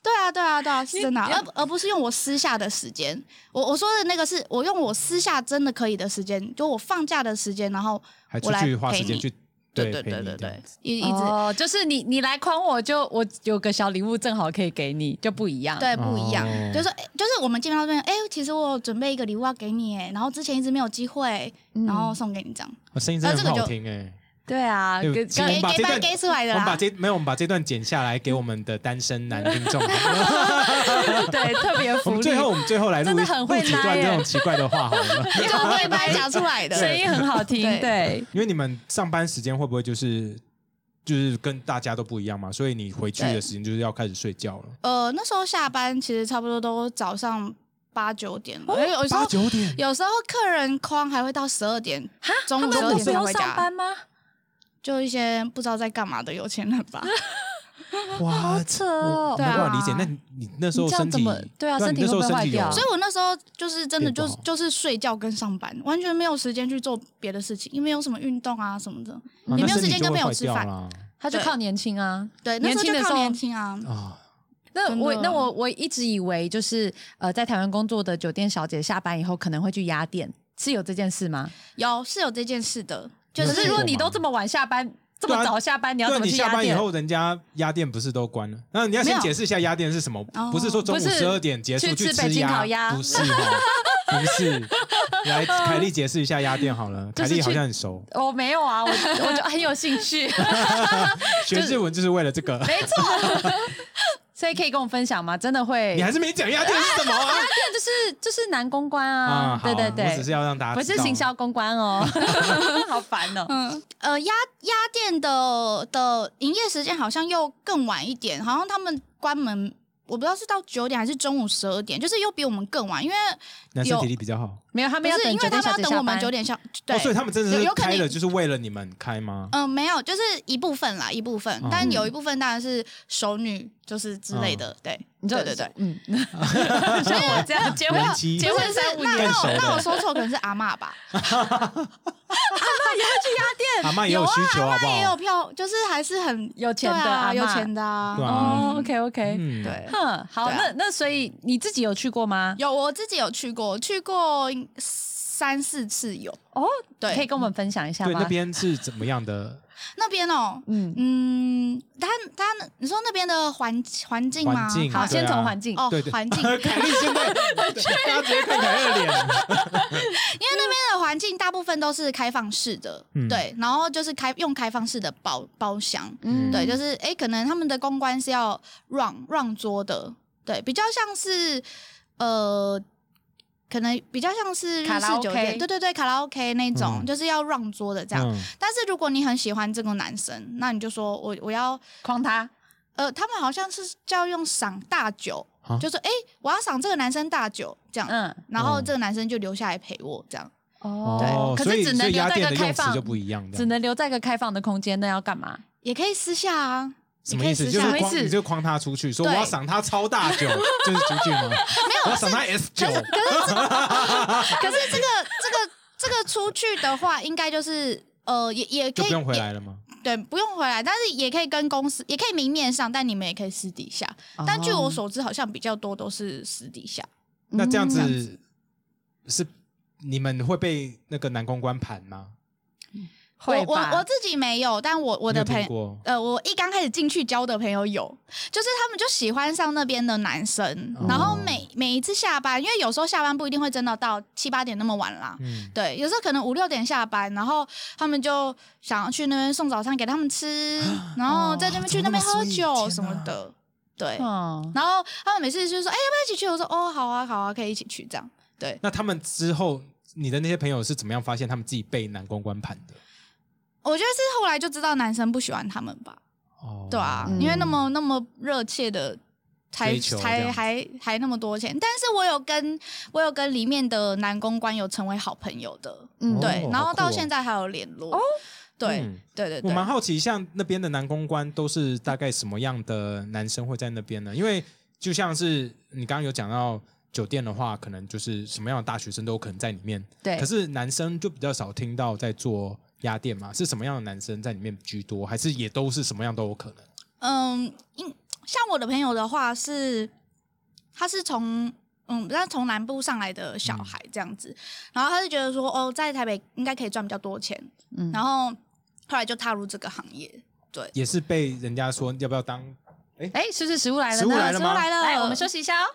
对啊，对啊，对啊，是真的啊、而而不是用我私下的时间。我我说的那个是我用我私下真的可以的时间，就我放假的时间，然后还出我来去花陪你时间去对对对对对一一直、哦，就是你你来框我就我有个小礼物正好可以给你，就不一样。对不一样。哦就是说，哎就是我们见面到这边，哎、其实我有准备一个礼物要给你，哎，然后之前一直没有机会，嗯然后送给你这样，哦声音真的很好呃这个就听哎。对啊，给给白把这段给出来的我们把啦。这没有，我们把这段剪下来给我们的单身男听众。对特别我福利，们最后，我们最后来录一真的很会录几段这种奇怪的话好了。就会白讲出来的，声音很好听。对对，因为你们上班时间会不会就是就是跟大家都不一样嘛？所以你回去的时间就是要开始睡觉了，呃，那时候下班其实差不多都早上八九点了，有时八候九点。有时候客人框还会到十二点，中午十二他们都不点才回家，用上班吗？就一些不知道在干嘛的有钱人吧。哇，好扯哦对啊理解。那你你那时候这样身体怎么对啊身体会坏掉所以我那时候就是真的就是就是睡觉跟上班，完全没有时间去做别的事情，因为有什么运动啊什么的，啊也没有时间跟朋友吃饭。他就靠年轻啊。对，那时候就靠年轻的时候年轻啊。啊！那我那我我一直以为就是呃，在台湾工作的酒店小姐下班以后可能会去压店，是有这件事吗？有是有这件事的，就是可是如果你都这么晚下班，这么早下班，你要怎么你去压店？下班以后，人家鸭店不是都关了？那你要先解释一下鸭店是什么？哦不是说中午不是十二点结束去吃北京烤鸭不是哈，不是。来，凯莉解释一下鸭店好了。就是凯莉好去像很熟，我没有啊，我我就很有兴趣，学日文就是为了这个。没错。所以可以跟我分享吗？真的会？你还是没讲鸭店是什么啊？店就是就是男公关啊，对，对对好我只是对，要让大家不是行销公关哦，好烦哦。嗯呃鸭鸭店的的营业时间好像又更晚一点，好像他们关门。我不知道是到九点还是中午十二点，就是又比我们更晚，因为男生有体力比较好。没有，他不们要等是因为他们要等我们班九点下，对，哦，所以他们真的是有有可能开了，就是为了你们开吗？嗯，没有，就是一部分啦，一部分，哦但有一部分当然是熟女，就是之类的，对，你知道对对对。嗯，像我 这样结婚结婚不是是那那我那我说错，可能是阿嬷吧？阿妈也有需求，好不那也有？票，就是还是很有钱的对啊有钱的啊对。啊哦，OK OK，嗯，对，哼，好，那那所以你自己有去过吗？有我自己有去过，去过三四次有。哦，对可以跟我们分享一下对，吗？那边是怎么样的 那边哦，嗯，嗯，他他你说那边的环环境吗？境？好，先从环境，哦对对，环境，凯莉现在大家直接看凯莉的脸，因为那边的环境大部分都是开放式的，嗯对，然后就是开用开放式的包包厢，嗯对，就是哎，诶可能他们的公关是要让让桌的，对，比较像是呃。可能比较像是日卡拉式 OK 酒店，对对对，卡拉 OK 那种，嗯。就是要让桌的这样。嗯。但是如果你很喜欢这个男生，那你就说我我要框他，呃，他们好像是叫用赏大酒，啊？就说哎、诶我要赏这个男生大酒这样，嗯，然后嗯这个男生就留下来陪我这样。哦，对。可是只能留在一个开放的用词就，不一样，只能留在一个开放的空间，那要干嘛？也可以私下啊，什么意思？就是框，你就框他出去，说我要赏他超大酒，就是出去吗？没有，我要赏他 S 九，可是这个 这个这个出去的话，应该就是呃，也也可以就不用回来了吗？对对，不用回来，但是也可以跟公司，也可以明面上，但你们也可以私底下。但据我哦所知，好像比较多都是私底下。那这样嗯子是你们会被那个男公关盘吗？会我我我自己没有，但我我的朋友。呃，我一刚开始进去交的朋友有，就是他们就喜欢上那边的男生，哦然后每每一次下班，因为有时候下班不一定会真的到七八点那么晚啦，嗯，对，有时候可能五六点下班，然后他们就想要去那边送早餐给他们吃，然后在那边去那边喝？酒什么的，对。嗯，然后他们每次就说：“哎、要不要一起去？”我说：“哦，好啊，好啊，可以一起去。”这样，对。那他们之后，你的那些朋友是怎么样发现他们自己被男公关盘的？我觉得是后来就知道男生不喜欢他们吧，哦，对啊，嗯。因为那么那么热切的。才才样还还那么多钱，但是我有跟我有跟里面的男公关有成为好朋友的，嗯。对，然后到现在还有联络，对、嗯。对对对，我蛮好奇，像那边的男公关都是大概什么样的男生会在那边呢？因为就像是你刚刚有讲到酒店的话，可能就是什么样的大学生都有可能在里面。对。可是男生就比较少听到在做鸭店嘛，是什么样的男生在里面居多，还是也都是什么样都有可能？嗯，因像我的朋友的话是，他是从嗯，他从南部上来的小孩这样子，然后他就觉得说，哦，在台北应该可以赚比较多钱，嗯然后后来就踏入这个行业。对，也是被人家说要不要当哎哎，是不是食物来了呢？食物来了吗说来了，来，我们休息一下哦。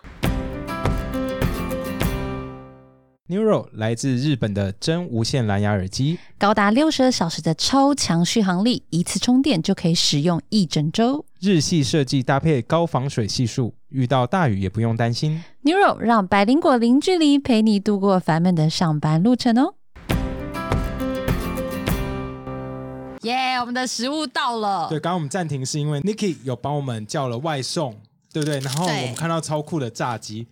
Neuro 来自日本的真无线蓝牙耳机，高达六十二小时的超强续航力，一次充电就可以使用一整周。日系设计搭配高防水系数，遇到大雨也不用担心。Neuro 让百灵果零距离陪你度过烦闷的上班路程哦。耶我们的食物到了。对，刚刚我们暂停是因为 Niki 有帮我们叫了外送，对不对？然后我对们看到超酷的炸鸡，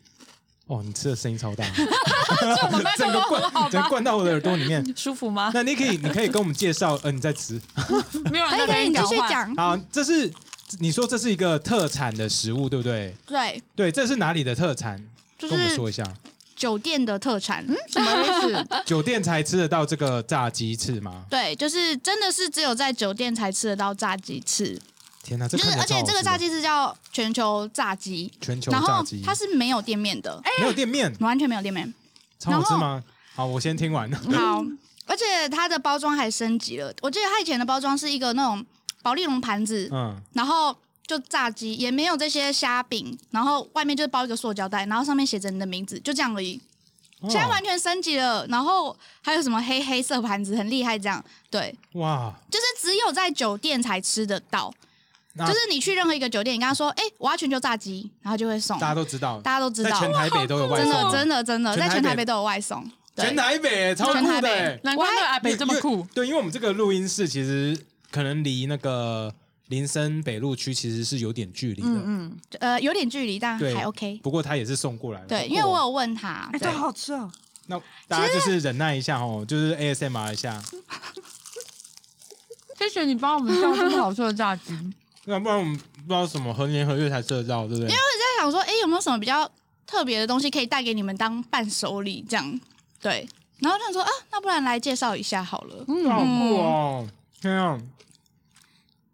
哦，你吃的声音超大，整个灌，整个？灌到我的耳朵里面。舒服吗？那 Niki，你可以跟我们介绍，呃，你在吃。没有人在可以可以，你继。续讲。好，这是你说这是一个特产的食物，对不对？对，对，这是哪里的特产？就是跟我们说一下。酒店的特产。什么意思？酒店才吃得到这个炸鸡翅吗？对，就是真的是只有在酒店才吃得到炸鸡翅，天哪，这就是而且这个炸鸡是叫全球炸鸡，全球然后炸鸡，它是没有店面的，没有店面，完全没有店面。超好吃吗？好，我先听完。好，而且它的包装还升级了。我记得它以前的包装是一个那种保丽龙盘子，嗯，然后就炸鸡，也没有这些虾饼，然后外面就是包一个塑胶袋，然后上面写着你的名字，就这样而已。现在哦完全升级了，然后还有什么黑黑色盘子，很厉害，这样对，哇，就是只有在酒店才吃得到。那就是你去任何一个酒店，你跟他说：“哎、我要全球炸鸡”，然后就会送。大家都知道，大家都知道，在全台北都有外送真的，真的真的，在全台北都有外送。全台北超酷全台北。难怪那个阿北这么酷。对，因为我们这个录音室其实可能离那个林森北路区其实是有点距离的，嗯呃，有点距离，但对还 OK。不过他也是送过来的。对，因为我有问他，对，好吃哦。那大家就是忍耐一下哦，就是 ASMR 一下，谢谢你帮我们叫这么好吃的炸鸡。要不然我们不知道什么何年何月才吃得到，对不对？因为我在想说，哎、有没有什么比较特别的东西可以带给你们当伴手礼？这样对。然后就想说啊，那不然来介绍一下好了。嗯好酷哦！天啊！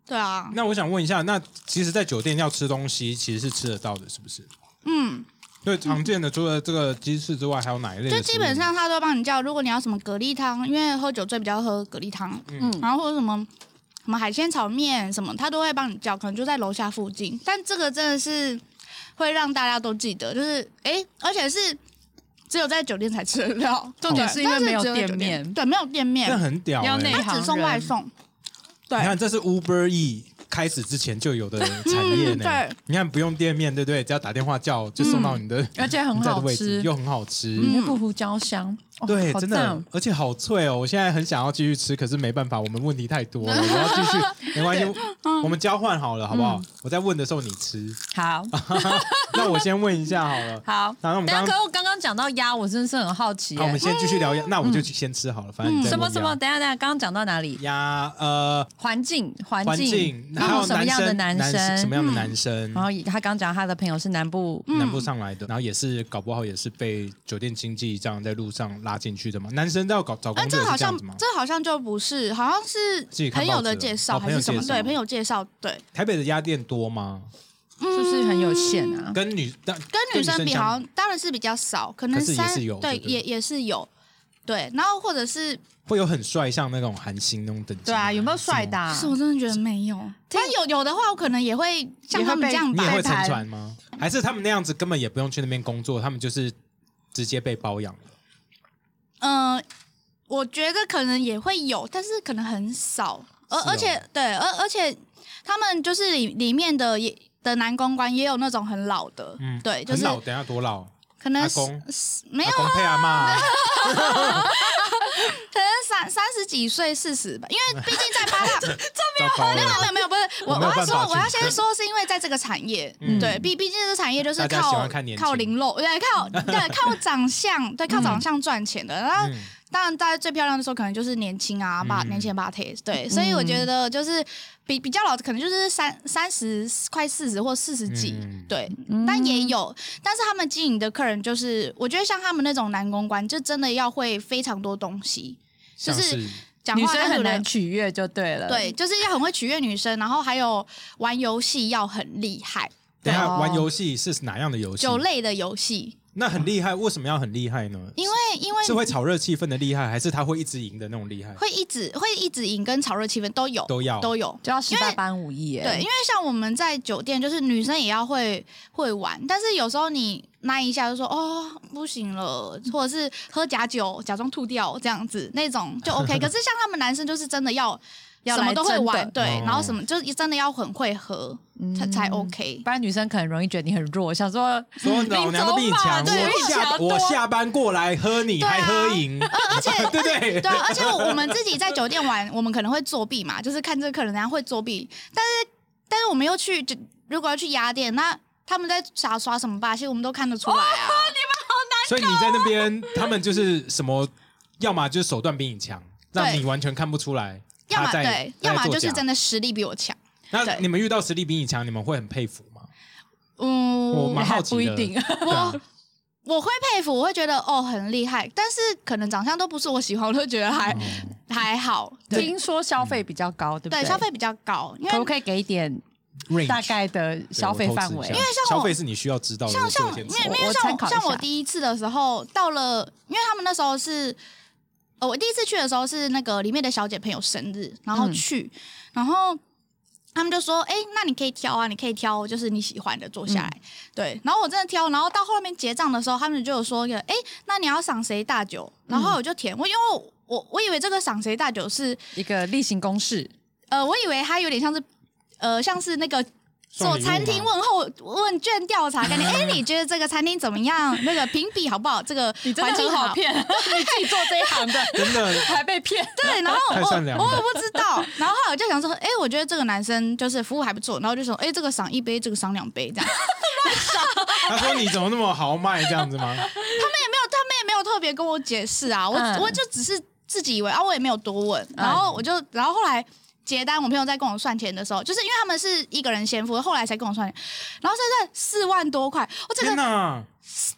对啊，那我想问一下，那其实，在酒店要吃东西，其实是吃得到的，是不是？嗯，对，常见的除了这个鸡翅之外，还有哪一类？就基本上他都会帮你叫。如果你要什么蛤蜊汤，因为喝酒最比较喝蛤蜊汤，嗯然后或者什么什么海鲜炒面什么，他都会帮你叫，可能就在楼下附近。但这个真的是会让大家都记得，就是哎、诶而且是只有在酒店才吃得到。重点是因为没有店面对，没有店面那，很屌、欸。要内他只送外送。对你，看，这是 Uber E 开始之前就有的产业呢。嗯对你看不用店面，对不对？只要打电话叫，就送到你的、而且很你在的好，吃，又很好吃。里面不胡椒香。哦对，真的，而且好脆哦！我现在很想要继续吃，可是没办法，我们问题太多了，我要继续，没关系，嗯我们交换好了，好不好？我在问的时候你吃，好 那我先问一下好了。好。然后我们刚刚刚刚讲到鸭，我真的是很好奇耶。好，我们先继续聊鸭，那我就去先吃好了，反正什么什么？等一下等一下，刚刚讲到哪里？鸭呃环境，环环境，境，还有什么样的男男生什么样的男生，然后他刚讲他的朋友是南部，嗯南部上来的，然后也是搞不好也是被酒店经济这样在路上拉进去的嘛。男生都要搞找哎，工作这好像这样子吗？这好像就不是，好像是朋友的介绍哦还是什么？朋友介绍对，朋友介绍，对，台北的鸭店多吗？是不是很有限啊？跟女跟女生比好像当然是比较少，可能三对对对也也是有，对，然后或者是，会有很帅，像那种韩星那种等级。对啊，有没有帅的、啊？是我真的觉得没有，但有有的话，我可能也会像他们这样你也会，沉船吗？还是他们那样子根本也不用去那边工作，他们就是直接被包养了？嗯，我觉得可能也会有，但是可能很少，而、哦而且对，而而且他们就是里里面的也的男公关也有那种很老的，嗯，对，就是老，等下多老？可能是是没有阿公配阿妈，可能三三十几岁、四十吧，因为 毕竟在八大，糟糕没有了。没有没有，不是我我要说我要先说是因为在这个产业，嗯对，毕毕竟这个产业就是靠靠零落，对，靠对靠长相，对靠长相赚钱的，然后。嗯当然，大家最漂亮的时候可能就是年轻啊，八、嗯年轻的 b a t 对，所以我觉得就是比比较老的，可能就是三三十快四十或四十几，嗯对，但也有，但是他们经营的客人就是，我觉得像他们那种男公关，就真的要会非常多东西，就是讲话女生很难难。取悦就对了。对，就是要很会取悦女生，然后还有玩游戏要很厉害，等一下哦玩游戏是哪样的游戏？酒类的游戏，那很厉害，为什么要很厉害呢？因为因为是会炒热气氛的厉害，还是他会一直赢的那种厉害？会一直会一直赢跟炒热气氛都有都要都有，就要十八般武艺耶。对，因为像我们在酒店，就是女生也要会会玩，但是有时候你那一下就说哦不行了，或者是喝假酒假装吐掉这样子那种就 OK。可是像他们男生就是真的要要什么都会玩，对，哦。然后什么就是真的要很会喝才才 OK。不然女生可能容易觉得你很弱，想说说老娘都比你强，我下我下班过来喝你还喝赢，而且 对对？对啊，而且我们自己在酒店玩，我们可能会作弊嘛，就是看这个客人人家会作弊，但是但是我们又去就如果要去压店，那他们在耍耍什么把戏，我们都看得出来啊。所以你在那边，他们就是什么，要么就是手段比你强，让你完全看不出来要。么对，要么就是真的。的实力比我强。那你们遇到实力比你强，你们会很佩服吗？嗯，我蛮好奇的。不一定对啊我会佩服，我会觉得哦很厉害，但是可能长相都不是我喜欢，我都觉得还、哦还好。对听说消费比较高，对不对，消费比较高，因为可不可以给一点大概的消费范围因为像我消费是你需要知道的，像像因为因为像我像我第一次的时候到了，因为他们那时候是，呃，我第一次去的时候是那个里面的小姐朋友生日，然后嗯去，然后他们就说，哎、那你可以挑啊，你可以挑就是你喜欢的坐下来，嗯对，然后我真的挑，然后到后面结账的时候，他们就有说一个，哎、那你要赏谁大酒？然后我就填，我因为我我我以为这个赏谁大酒是，一个例行公事，呃，我以为它有点像是，呃，像是那个。做餐厅吗问候问卷调查，感觉 哎，你觉得这个餐厅怎么样？那个评比好不好？这个环境好，骗，你自己做这一行的真的还被骗。对，然后我我不知道，然后后来我就想说，哎，我觉得这个男生就是服务还不错，然后就说，哎，这个赏一杯，这个赏两杯，这样。他说你怎么那么豪迈这样子吗？他们也没有，他们也没有特别跟我解释啊，我、嗯我就只是自己以为啊，我也没有多问，然后我就，然后后来结单，我朋友在跟我算钱的时候，就是因为他们是一个人先付，后来才跟我算钱，然后现在四万多块，我整天个哪，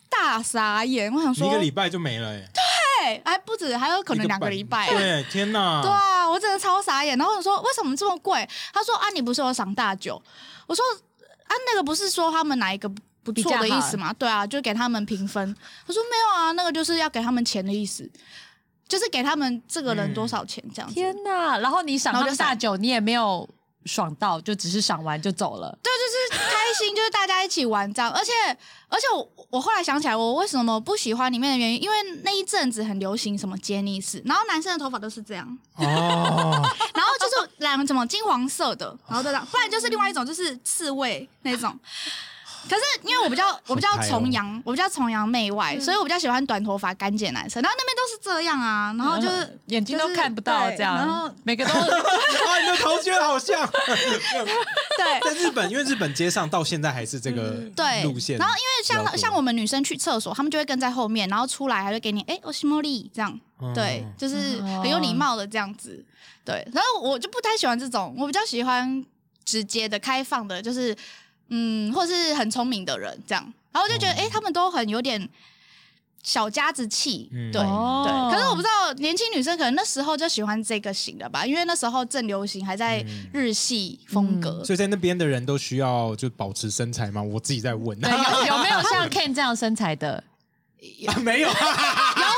大傻眼，我想说一个，礼拜就没了哎，对，还不止，还有可能两个礼拜。对，天哪，对啊，我真的超傻眼。然后我说为什么这么贵？他说啊，你不是有赏大酒？我说啊，那个不是说他们哪一个不错的意思吗？对啊，就给他们评分。他说没有啊，那个就是要给他们钱的意思，就是给他们这个人多少钱这样子。天哪！然后你赏他然后就赏们大酒，你也没有爽到，就只是赏完就走了。对，就是开心，就是大家一起玩这样。而且而且我我后来想起来，我为什么不喜欢里面的原因，因为那一阵子很流行什么杰尼斯，然后男生的头发都是这样，哦，然后就是染什么金黄色的，然后这样，不然就是另外一种就是刺猬那种。可是因为我比较我比较崇洋，我比较崇洋媚外，所以我比较喜欢短头发干净男生。然后那边都是这样啊，然后就是眼睛都看不到，这样。然后每个都 哇，你的头觉得好像，对。在日本，因为日本街上到现在还是这个对路线，然后因为像像我们女生去厕所，他们就会跟在后面，然后出来还会给你哎，我是茉莉这样，嗯对，就是很有礼貌的这样子。对，然后我就不太喜欢这种，我比较喜欢直接的、开放的，就是嗯，或是很聪明的人这样。然后我就觉得，哎、他们都很有点小家子气，嗯对、哦对。可是我不知道年轻女生可能那时候就喜欢这个型的吧，因为那时候正流行，还在日系风格。所以在那边的人都需要就保持身材吗？我自己在问。对，有有没有 像 Ken 这样身材的？啊 没有，有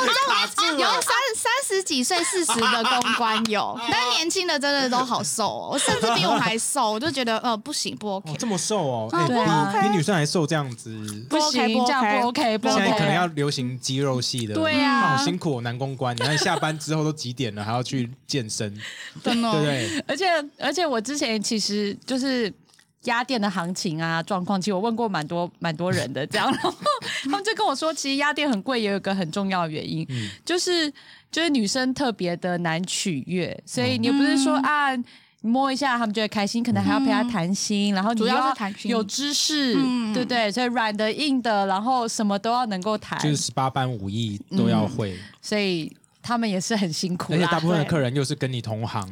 卡住有。三三十几岁、四十的公关有，但年轻的真的都好瘦哦，我 甚至比我还瘦，我就觉得呃不行不 OK，哦，这么瘦哦，对啊比比女生还瘦这样子。不不这样不 OK，不现 OK。在可能要流行肌肉系的，对呀好辛苦哦，男公关。你看下班之后都几点了，还要去健身，真的对不对？而且而且我之前其实就是鸭店的行情啊状况，其实我问过蛮多蛮多人的，这样，然后他们就跟我说，其实鸭店很贵，也有一个很重要的原因，嗯。就是就是女生特别的难取悦，所以你不是说、嗯。啊。摸一下，他们就会开心，可能还要陪他谈心，然后你主要有知识，嗯。对不对？所以软的、硬的，然后什么都要能够谈，就是十八般武艺都要会，所以他们也是很辛苦啦。而且大部分的客人又是跟你同行，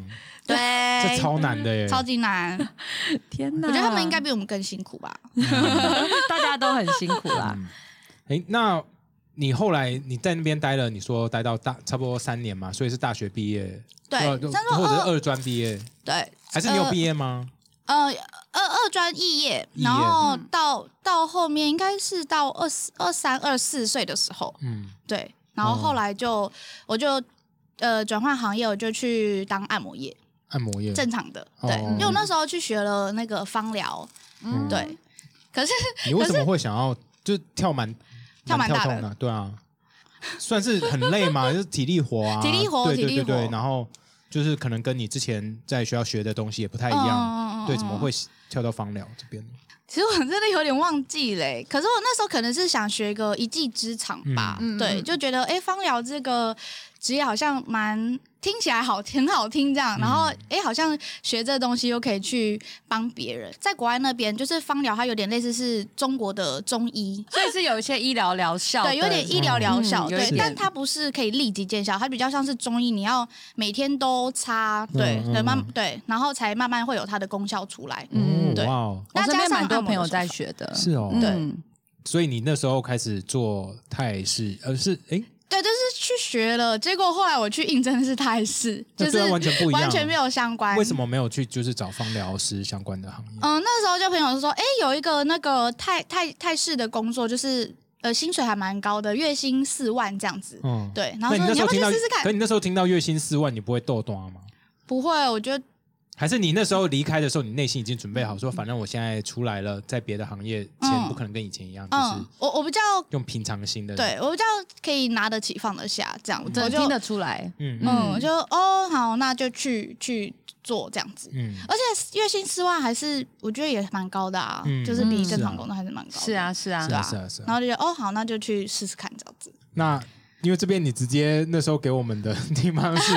对，这超难的耶。超级难，天哪，我觉得他们应该比我们更辛苦吧。大家都很辛苦啦。哎，那你后来你在那边待了，你说待到大差不多三年嘛，所以是大学毕业，对或者是二专毕业，对，还是你有呃毕业吗？呃，二二专肄业，然后到到后面应该是到二十二三二四岁的时候，嗯，对，然后后来就、我就呃转换行业，我就去当按摩业，按摩业，正常的，对，哦因为我那时候去学了那个芳疗，嗯。对，可是 你为什么会想要就跳蛮跳蛮大的。跳痛的？对啊，算是很累嘛，就是体力活啊，体力活对体力对对对，活然后就是可能跟你之前在学校学的东西也不太一样，嗯对，怎么会跳到芳疗这边？其实我真的有点忘记嘞，可是我那时候可能是想学个一技之长吧，对，嗯嗯嗯。就觉得哎，芳疗这个职业好像蛮听起来好很好听这样，然后哎，好像学这东西又可以去帮别人。在国外那边，就是芳疗，它有点类似是中国的中医。所以是有一些医疗疗效的，对，有点医疗疗效，对，但它不是可以立即见效，它比较像是中医，你要每天都擦，对，嗯嗯等慢嗯。对，然后才慢慢会有它的功效出来。嗯对。那加上蛮多朋友在学的，是哦，对。嗯。所以你那时候开始做泰式，呃，是哎，对，就是去学了，结果后来我去应征的是泰式，就是完全不一样完全没有相关。为什？么没有去就是找芳疗师相关的行业？嗯，那时候就朋友说，哎，有一个那个泰泰泰式的工作，就是呃薪水还蛮高的，月薪四万这样子。嗯，对，然后说你要不要去试试看？可你那时候听到月薪四万，你不会逗短吗？不会，我觉得还是你那时候离开的时候，你内心已经准备好，说反正我现在出来了，在别的行业钱嗯不可能跟以前一样，就是嗯，我我比较用平常心的。对，我比较可以拿得起放得下这样，我就真的听得出来。嗯嗯嗯，我就哦好，那就去去做这样子。嗯，而且月薪四万还是我觉得也蛮高的啊，嗯就是比嗯正常工作还是蛮高的。是啊，是啊是，啊是啊是啊。然后就觉得哦好，那就去试试看这样子。那因为这边你直接那时候给我们的地方是，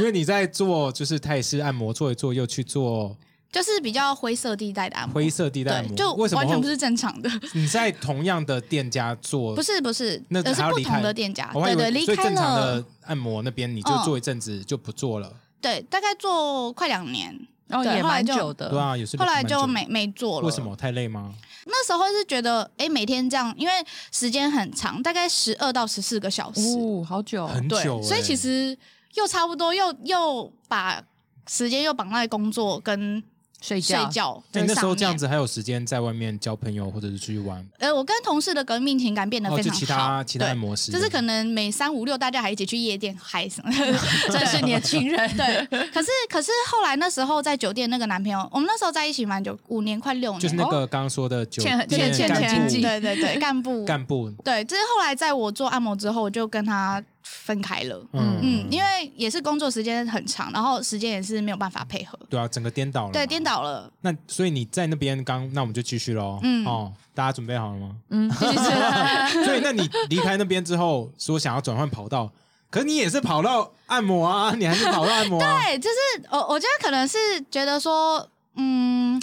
因为你在做就是泰式按摩，做一做又去做就是比较灰色地带的按摩，灰色地带按，摩，就为什么完全不是正常的，你在同样的店家做？不是不是，那而是不同的店家，对对，离开了。的，按摩那边你就嗯。做一阵子就不做了，对，大概做快两年，哦，也对后来就蛮久的。对啊，也是后来就没没做了。为什？么太累吗？那时候是觉得，哎，每天这样，因为时间很长，大概十二到十四个小时，哦，好久，很久欸，，所以其实又差不多，又又把时间又绑在工作跟睡睡觉，觉那时候这样。子还有时间在外面交朋友或者是出去玩？呃，我跟同事的革命情感变得哦，非常好。就其他其他对按摩师，就是可能每三五六大家还一起去夜店嗨什么的，真是年轻人。对，可是可是后来那时候在酒店那个男朋友，我们那时候在一起蛮久，五年快六年，就是那个刚刚说的酒欠店欠欠经济对对对，干部干部，对，就是后来在我做按摩之后，我就跟他分开了。嗯嗯，因为也是工作时间很长，然后时间也是没有办法配合，对啊，整个颠倒了，对，颠。倒了。那所以你在那边刚，那我们就继续喽。嗯哦，大家准备好了吗？嗯，继续。所以那你离开那边之后，说想要转换跑道，可是你也是跑到按摩啊，你还是跑到按摩啊？对，就是我我觉得可能是觉得说，嗯，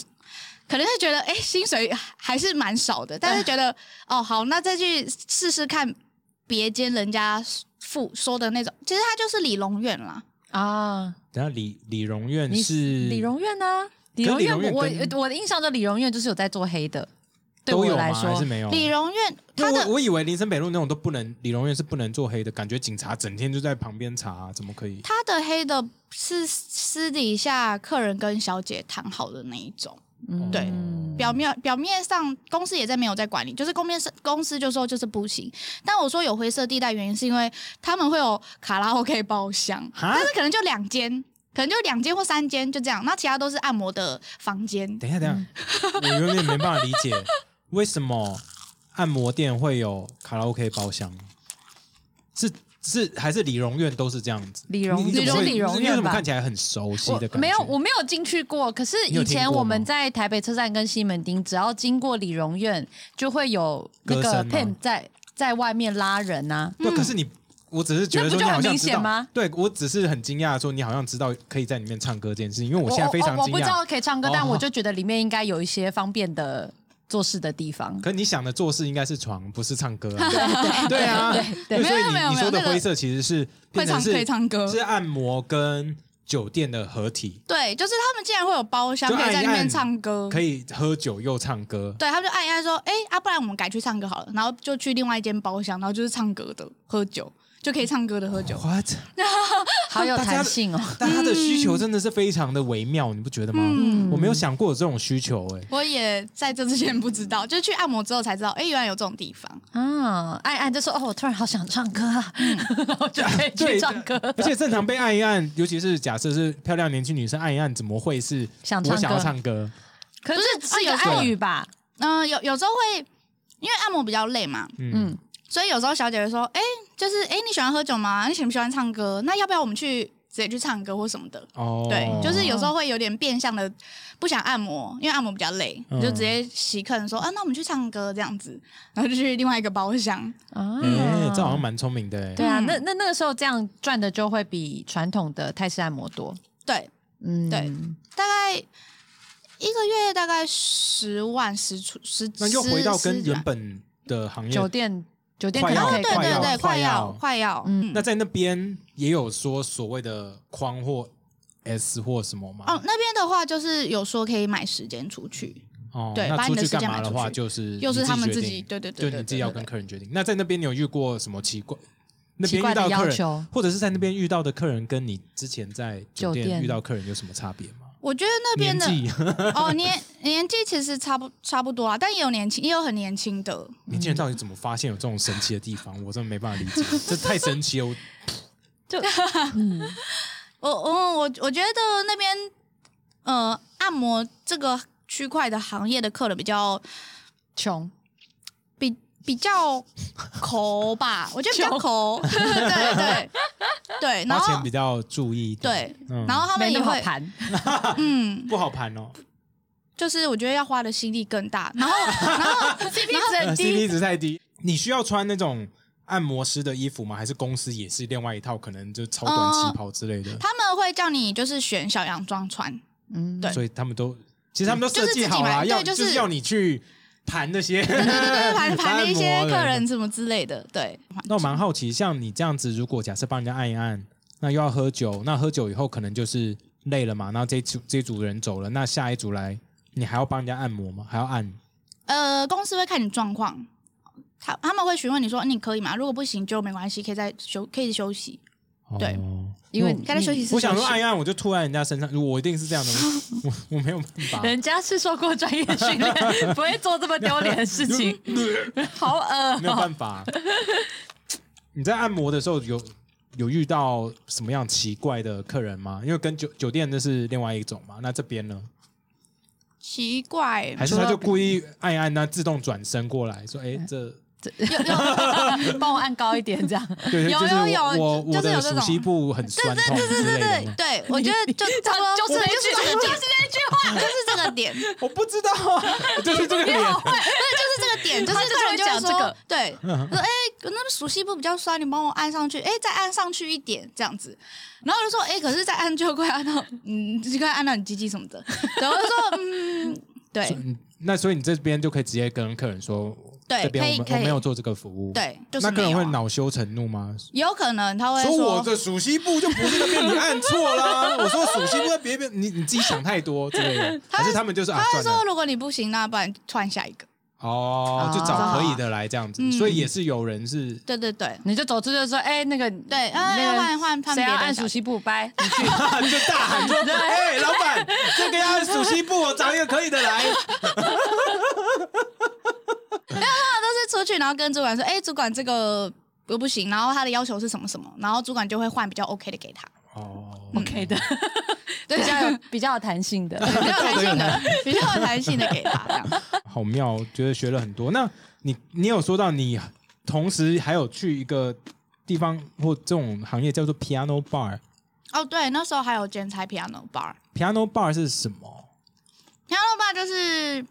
可能是觉得哎、诶薪水还是蛮少的，但是觉得哦好，那再去试试看别间人家付说的那种，其实他就是李荣院啦。啊，等一下李李荣院你是李荣院呢？李荣院我我的印象中李荣院就是有在做黑的，对？我来说还是没有？理容院他的我我以为林森北路那种都不能，李荣院是不能做黑的，感觉警察整天就在旁边查、怎么可以？他的黑的是私底下客人跟小姐谈好的那一种。嗯对嗯表面表面上公司也在没有在管理，就是公面是公司就说就是不行。但我说有灰色地带，原因是因为他们会有卡拉 OK 包厢，哈但是可能就两间，可能就两间或三间就这样，那其他都是按摩的房间。等一下，等一下，我有点没办法理解为什么按摩店会有卡拉 OK 包厢，是是还是理容院都是这样子？理容你你怎么会是理容你为什么院吧看起来很熟悉的感觉？我没有，我没有进去过。可是以前我们在台北车站跟西门町，只要经过理容院，就会有那个 pen 在在外面拉人啊。对，可是你，我只是觉得就很好像知道明显吗？对我只是很惊讶说你好像知道可以在里面唱歌这件事情，因为我现在非常惊我我不知道。可以唱歌，哦但我就觉得里面应该有一些方便的做事的地方。可你想的做事应该是床，不是唱歌啊？对啊，对所以没有没有你你说的灰色其实是会唱变成是可以唱歌是按摩跟酒店的合体，对，就是他们竟然会有包厢，可以在里面唱歌。可以喝酒又唱歌。对，他们就按一按说，哎、啊，不然我们改去唱歌好了，然后就去另外一间包厢，然后就是唱歌的，喝酒就可以唱歌的喝酒。What？好有弹性哦。但他的需求真的是非常的微妙，你不觉得吗？嗯我没有想过有这种需求、哎，我也在这之前不知道，就去按摩之后才知道，哎、原来有这种地方。嗯，按一按就说哦，我突然好想唱歌啊，然后就可以去唱歌。而且正常被按一按，尤其是假设是漂亮年轻女生按一按，怎么会是想唱我想要唱歌？可是是有暗语吧？嗯、有有时候会因为按摩比较累嘛，嗯，嗯，所以有时候小姐姐说，哎、就是哎、你喜欢喝酒吗？你喜不喜欢唱歌？那要不要我们去直接去唱歌或什么的？哦，对，就是有时候会有点变相的不想按摩，因为按摩比较累，嗯你就直接洗客人说啊，那我们去唱歌这样子，然后就去另外一个包厢。啊哎、这好像蛮聪明的、哎对啊，嗯那那那个时候这样赚的就会比传统的泰式按摩多。对，嗯，对大概一个月大概十万十出十，那又回到跟十原本的行业酒店酒店快要可能可以对对对，快要快快要嗯嗯那在那边也有说所谓的框或 S 或什么吗？哦，那边的话就是有说可以买时间出去，哦，对那出去把你的时间干嘛的话，去就是又是他们自己决定对对对对就你自己要对对对跟客人决定。那在那边你有遇过什么奇怪？那边奇怪到客人要求，或者是在那边遇到的客人，跟你之前在酒酒店店遇到客人有什么差别吗？我觉得那边的纪，哦年年纪其实差不差不多啊，但也有年轻也有很年轻的，年轻人到底怎么发现有这种神奇的地方？我真的没办法理解，这太神奇了。我就 嗯，我我我我觉得那边呃按摩这个区块的行业的客人比较穷，比比较抠吧，我觉得比较 抠，对对对，然后花钱比较注意一点，对，嗯。然后他们没也会那么好盘。嗯，不好盘哦。就是我觉得要花的心力更大，然后然后 CP 值呃很低，，CP 值太低。你需要穿那种按摩师的衣服吗？还是公司也是另外一套，可能就超短旗袍之类的？他们会叫你就是选小洋装穿，嗯，对。所以他们都其实他们都设计好了，就是自己买要对就是是要你去盘那些 对对 对，盘盘的一些客人什么之类的，对。那我蛮好奇，像你这样子，如果假设帮人家按一按，那又要喝酒，那喝酒以后可能就是累了嘛，然后这一组这组人走了，那下一组来，你还要帮人家按摩吗？还要按？呃，公司会看你状况，他他们会询问你说你可以吗？如果不行就没关系，可以再休可以休息，对哦因为该在休息室我想说按一按，我就吐在人家身上，我一定是这样的，我我我没有办法。人家是受过专业训练，不会做这么丢脸的事情 好恶没有哦。办法。你在按摩的时候有有遇到什么样奇怪的客人吗？因为跟酒酒店那是另外一种嘛，那这边呢？奇怪，还是他就故意按一按，那自动转身过来说：“哎，这帮我按高一点，这样。对，有有有我我的就是有这种熟悉部很酸痛之类的对吗。对，我觉得就差不多就是就是那句这个点，就是那句话，就是这个点，我不知道啊，就是这个点，对。就是这个点，就是他就是会客人就会说讲这个，对，说哎，那个熟悉部比较酸，你帮我按上去，哎，再按上去一点这样子。然后我就说，哎，可是再按就快按到，嗯，就快按到你鸡鸡什么的。然后就说，嗯，对，嗯那所以你这边就可以直接跟客人说，对这边我们可以可以我没有做这个服务。，对，就是那客人会恼羞成怒吗？有可能他会说我，的属西部就不是那边，你按错啦。我说属西部在别边，你你自己想太多之类的。还是他们就是啊，他会说如果你不行，那不然换下一个。哦，就找可以的来这样子。嗯所以也是有人是对对对你就走出去就说，哎，那个对，啊，那个要换换换谁要按别的小熟悉部掰，你去。就大喊说：“哎，老板，这个要按属西部，我找一个可以的来。都是出去，然后跟主管说，哎，主管这个不不行，然后他的要求是什么什么，然后主管就会换比较 OK 的给他，”哦，OK 的，比较有比较有弹性的。比较有弹性的，比较有弹性的给他这样。好妙，觉得学了很多。那你你有说到你同时还有去一个地方或这种行业叫做 piano bar。哦，对，那时候还有兼差 piano bar。piano bar 是什么？piano bar 就是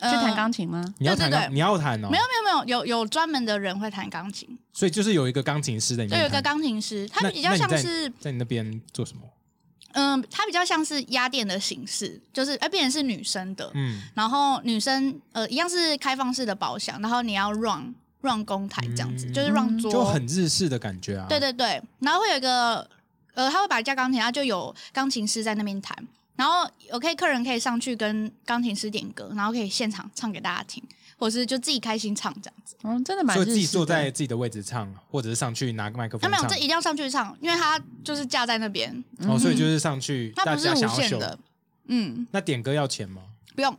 去呃弹钢琴吗？你要弹钢，对对对你要弹哦。没有没有没有，有有专门的人会弹钢琴，所以就是有一个钢琴师在里面弹。就有一个钢琴师，他比较那你在像是在你那边做什么？嗯，他比较像是压店的形式，就是哎，变成是女生的，嗯，然后女生呃一样是开放式的包厢，然后你要 run run 公台这样子，嗯就是 run 桌，就很日式的感觉啊。对对对，然后会有一个呃，他会把架钢琴，然后就有钢琴师在那边弹，然后我可以客人可以上去跟钢琴师点歌，然后可以现场唱给大家听，或是就自己开心唱这样子。嗯，真的蛮所以自己坐在自己的位置唱，或者是上去拿个麦克风没有，这一定要上去唱，因为他就是架在那边，哦，所以就是上去，大他不是无家想要秀。限的，嗯，那点歌要钱吗？不用，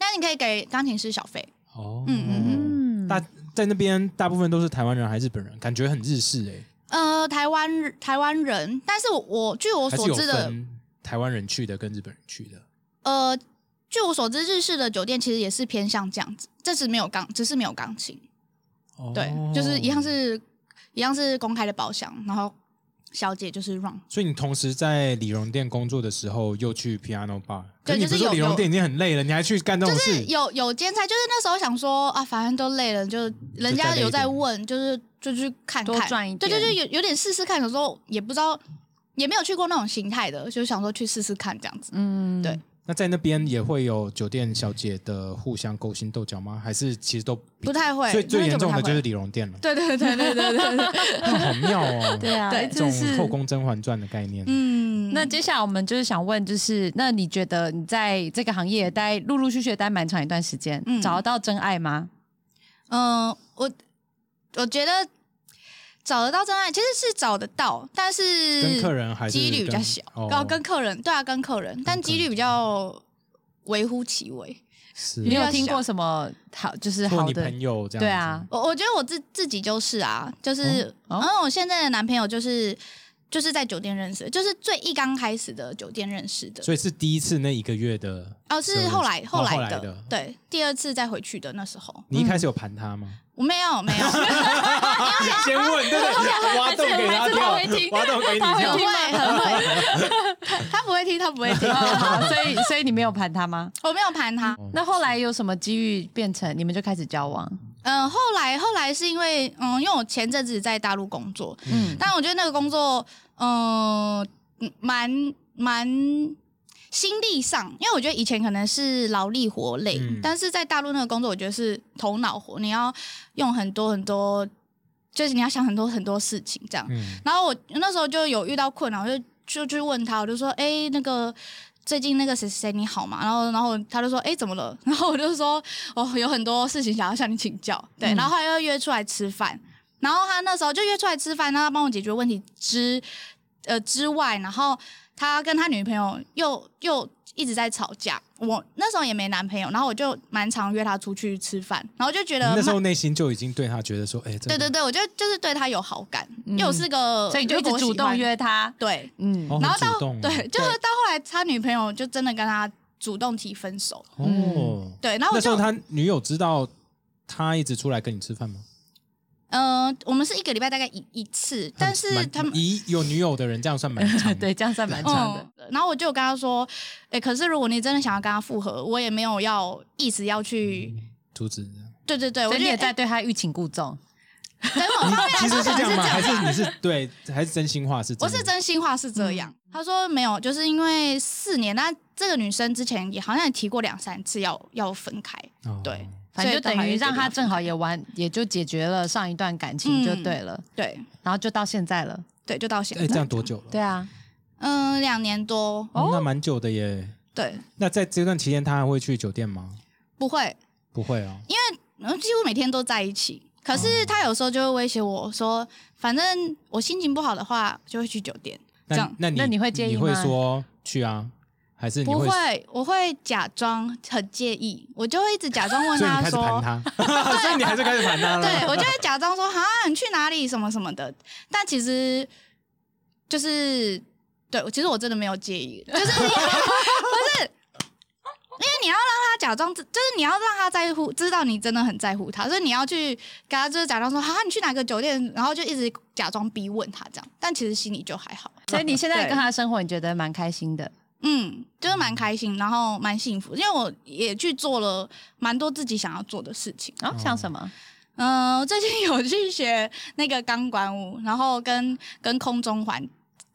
那你可以给钢琴师小费。哦，嗯嗯嗯，大在那边大部分都是台湾人还是日本人，感觉很日式哎、呃，台湾台湾人，但是我我据我所知的，分台湾人去的跟日本人去的。呃，据我所知，日式的酒店其实也是偏向这样子，这只没有钢，只是没有钢琴，哦对，就是一样。是一样是公开的包厢，然后小姐就是 run，所以你同时在理容店工作的时候，又去 piano bar。可对是你不就是理容店已经很累了，你还去干这种就是事？有有兼差，就是那时候想说啊，反正都累了，就人家有在问，就是就去看看，多赚一对，点就就有有点试试看，有时候也不知道，也没有去过那种形态的，就想说去试试看这样子。嗯对那在那边也会有酒店小姐的互相勾心斗角吗？还是其实都不太会，所以最严重的就是那不太会理容店了。对对对对对对对，那 好妙哦！对啊，这种后宫甄嬛传的概念。嗯，那接下来我们就是想问，就是那你觉得你在这个行业待陆陆续续地待蛮长一段时间，嗯找得到真爱吗？嗯、我我觉得找得到真爱其实是找得到，但是跟客人还是几率比较小，哦然后跟客人对啊，跟客人，但几率比较微乎其微。是你有听过什么好就是好的？朋友这样。对啊，我我觉得我自自己就是啊，就是，哦嗯，我现在的男朋友就是就是在酒店认识的，就是最一刚开始的酒店认识的。所以是第一次那一个月的哦，是后来哦后来的，后来的对，第二次再回去的那时候，你一开始有盘他吗？我没有没有，先问，对不对？挖洞给他听，挖洞给你跳他会。很会很会，他他不会听，他不会听，所以所以你没有盘他吗？我没有盘他。那后来有什么机遇变成你们就开始交往？嗯，后来后来是因为，嗯，因为我前阵子在大陆工作，嗯，但我觉得那个工作，嗯、蛮蛮心力上，因为我觉得以前可能是劳力活累，嗯但是在大陆那个工作，我觉得是头脑活，你要用很多很多，就是你要想很多很多事情这样。嗯，然后我那时候就有遇到困难，我就就去问他，我就说，哎，那个。最近那个谁谁谁你好吗？然后然后他就说，哎，怎么了？然后我就说，哦，有很多事情想要向你请教。对，嗯然后后来又约出来吃饭，然后他那时候就约出来吃饭，让他帮我解决问题之呃之外，然后他跟他女朋友又又一直在吵架。我那时候也没男朋友，然后我就蛮常约他出去吃饭，然后就觉得那时候内心就已经对他觉得说，哎，这个对对对，我就就是对他有好感，嗯因为我是个，所以你就一直主动约他。对，嗯，哦然后到对，就是到后来他女朋友就真的跟他主动提分手，哦。对，然后那时候他女友知道他一直出来跟你吃饭吗？呃，我们是一个礼拜大概一一次，但是他们以有女友的人这样算蛮长的。对，这样算蛮长的。嗯，然后我就跟他说，哎、可是如果你真的想要跟他复合，我也没有要意思要去，阻止。对对对，我也觉得在对他欲擒故纵。对，我你方面其实是这样吗？还是是你是对，还是真心话是？我是真心话是这样。他说没有，就是因为四年，那这个女生之前也好像也提过两三次要要分开，哦对反正就等于让他他正好也完，也就解决了上一段感情就对了，对然后就到现在了。对，就到现哎，在。这样多久了？对啊，嗯，两年多，哦，那蛮久的耶。对，那在这段期间，他还会去酒店吗？不会，不会哦。然后几乎每天都在一起。可是他有时候就会威胁我说，反正我心情不好的话，就会去酒店。这那样那你那你会介意吗你会吗说去啊？还是你会？不会，我会假装很介意，我就会一直假装问他说开始盘，他，所以你还是开始盘他了。对我就会假装说，啊，你去哪里什么什么的。但其实就是，对，其实我真的没有介意，就是 不是，因为你要让他假装，就是你要让他在乎，知道你真的很在乎他，所以你要去跟他就是假装说，啊，你去哪个酒店，然后就一直假装逼问他这样，但其实心里就还好。所以你现在跟他生活，你觉得蛮开心的。嗯，就是蛮开心，然后蛮幸福，因为我也去做了蛮多自己想要做的事情。然后像什么？嗯、我最近有去学那个钢管舞，然后跟跟空中环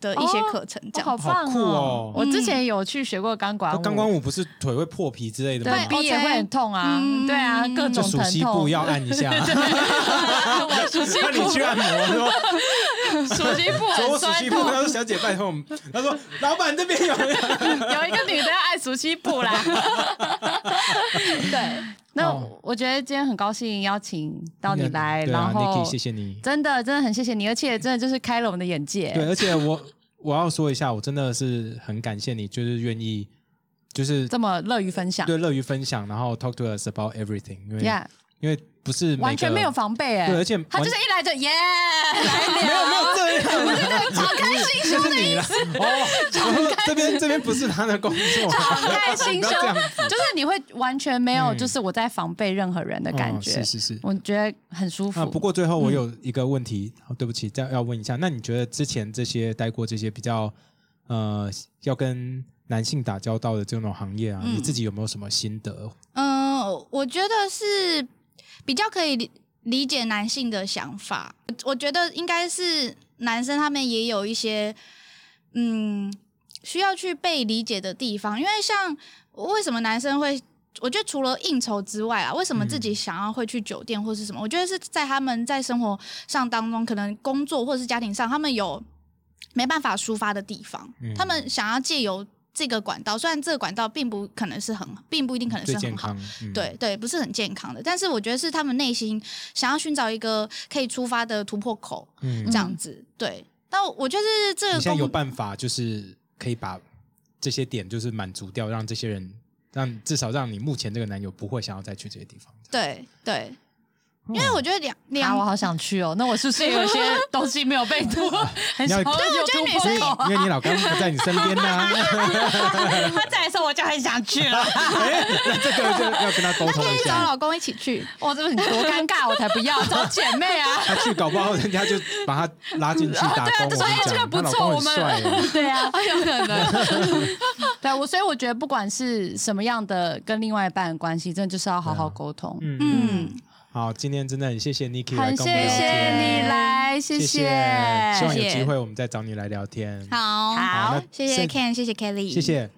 的一些课程，这样。好酷哦我之前有去学过钢管舞，那钢管舞不是腿会破皮之类的对吗？臂也会很痛啊，嗯对啊，各种疼属西部痛。要按一下，那你去按摩说熟悉部说很酸痛他，说小姐拜托我们，他说老板这边有有？一个女的要按熟悉部啦。对，那哦我觉得今天很高兴邀请到你来，然后谢谢你。真的真的很谢谢你，而且真的就是开了我们的眼界。对，而且我我要说一下，我真的是很感谢你，就是愿意，就是这么乐于分享对乐于分享，然后 talk to us about everything，因为因为不是完全没有防备哎，对，而且他就是一来就耶，来没有没有这样，敞开心胸就是你啦。哦，这边这边不是他的工作，敞开心胸。就是你会完全没有嗯。就是我在防备任何人的感哦觉，是是是。我觉得很舒服。啊，不过最后我有一个问题，哦对不起，再要问一下，那你觉得之前这些待过这些比较呃要跟男性打交道的这种行业啊，嗯。你自己有没有什么心得？嗯、我觉得是比较可以理理解男性的想法。我觉得应该是男生他们也有一些嗯需要去被理解的地方，因为像为什么男生会。我觉得除了应酬之外啊，为什么自己想要会去酒店或是什么？我觉得是在他们在生活上当中，可能工作或者是家庭上，他们有没办法抒发的地方，嗯他们想要借由这个管道，虽然这个管道并不可能是很，并不一定可能是很好健康，，嗯，对对，不是很健康的。但是我觉得是他们内心想要寻找一个可以出发的突破口，嗯这样子。对，但我觉得是这个你现在有办法，就是可以把这些点就是满足掉，让这些人，让至少让你目前这个男友不会想要再去这些地方。对对，因为我觉得两啊，两我好想去哦。那我是不是有些 东西没有被突？很想要你要有突女生。因为你老公不在你身边呐、他再来的时候，我就很想去了。哎，那这个就要跟他沟通一找下。老公一起去。哇，这个多尴尬，我才不要找姐妹啊！他去搞不好人家就把他拉进去打工。对啊，就说哎，我跟你讲，这个不错，我们。对啊，有可能。对我，所以我觉得不管是什么样的跟另外一半的关系，真的就是要好好沟通。嗯，好，今天真的很谢谢 Niki 来很谢跟我们聊谢谢，你来，谢谢。谢，希望有机会我们再找你来聊天。好，好那谢谢 Ken，谢谢 Kelly，谢谢。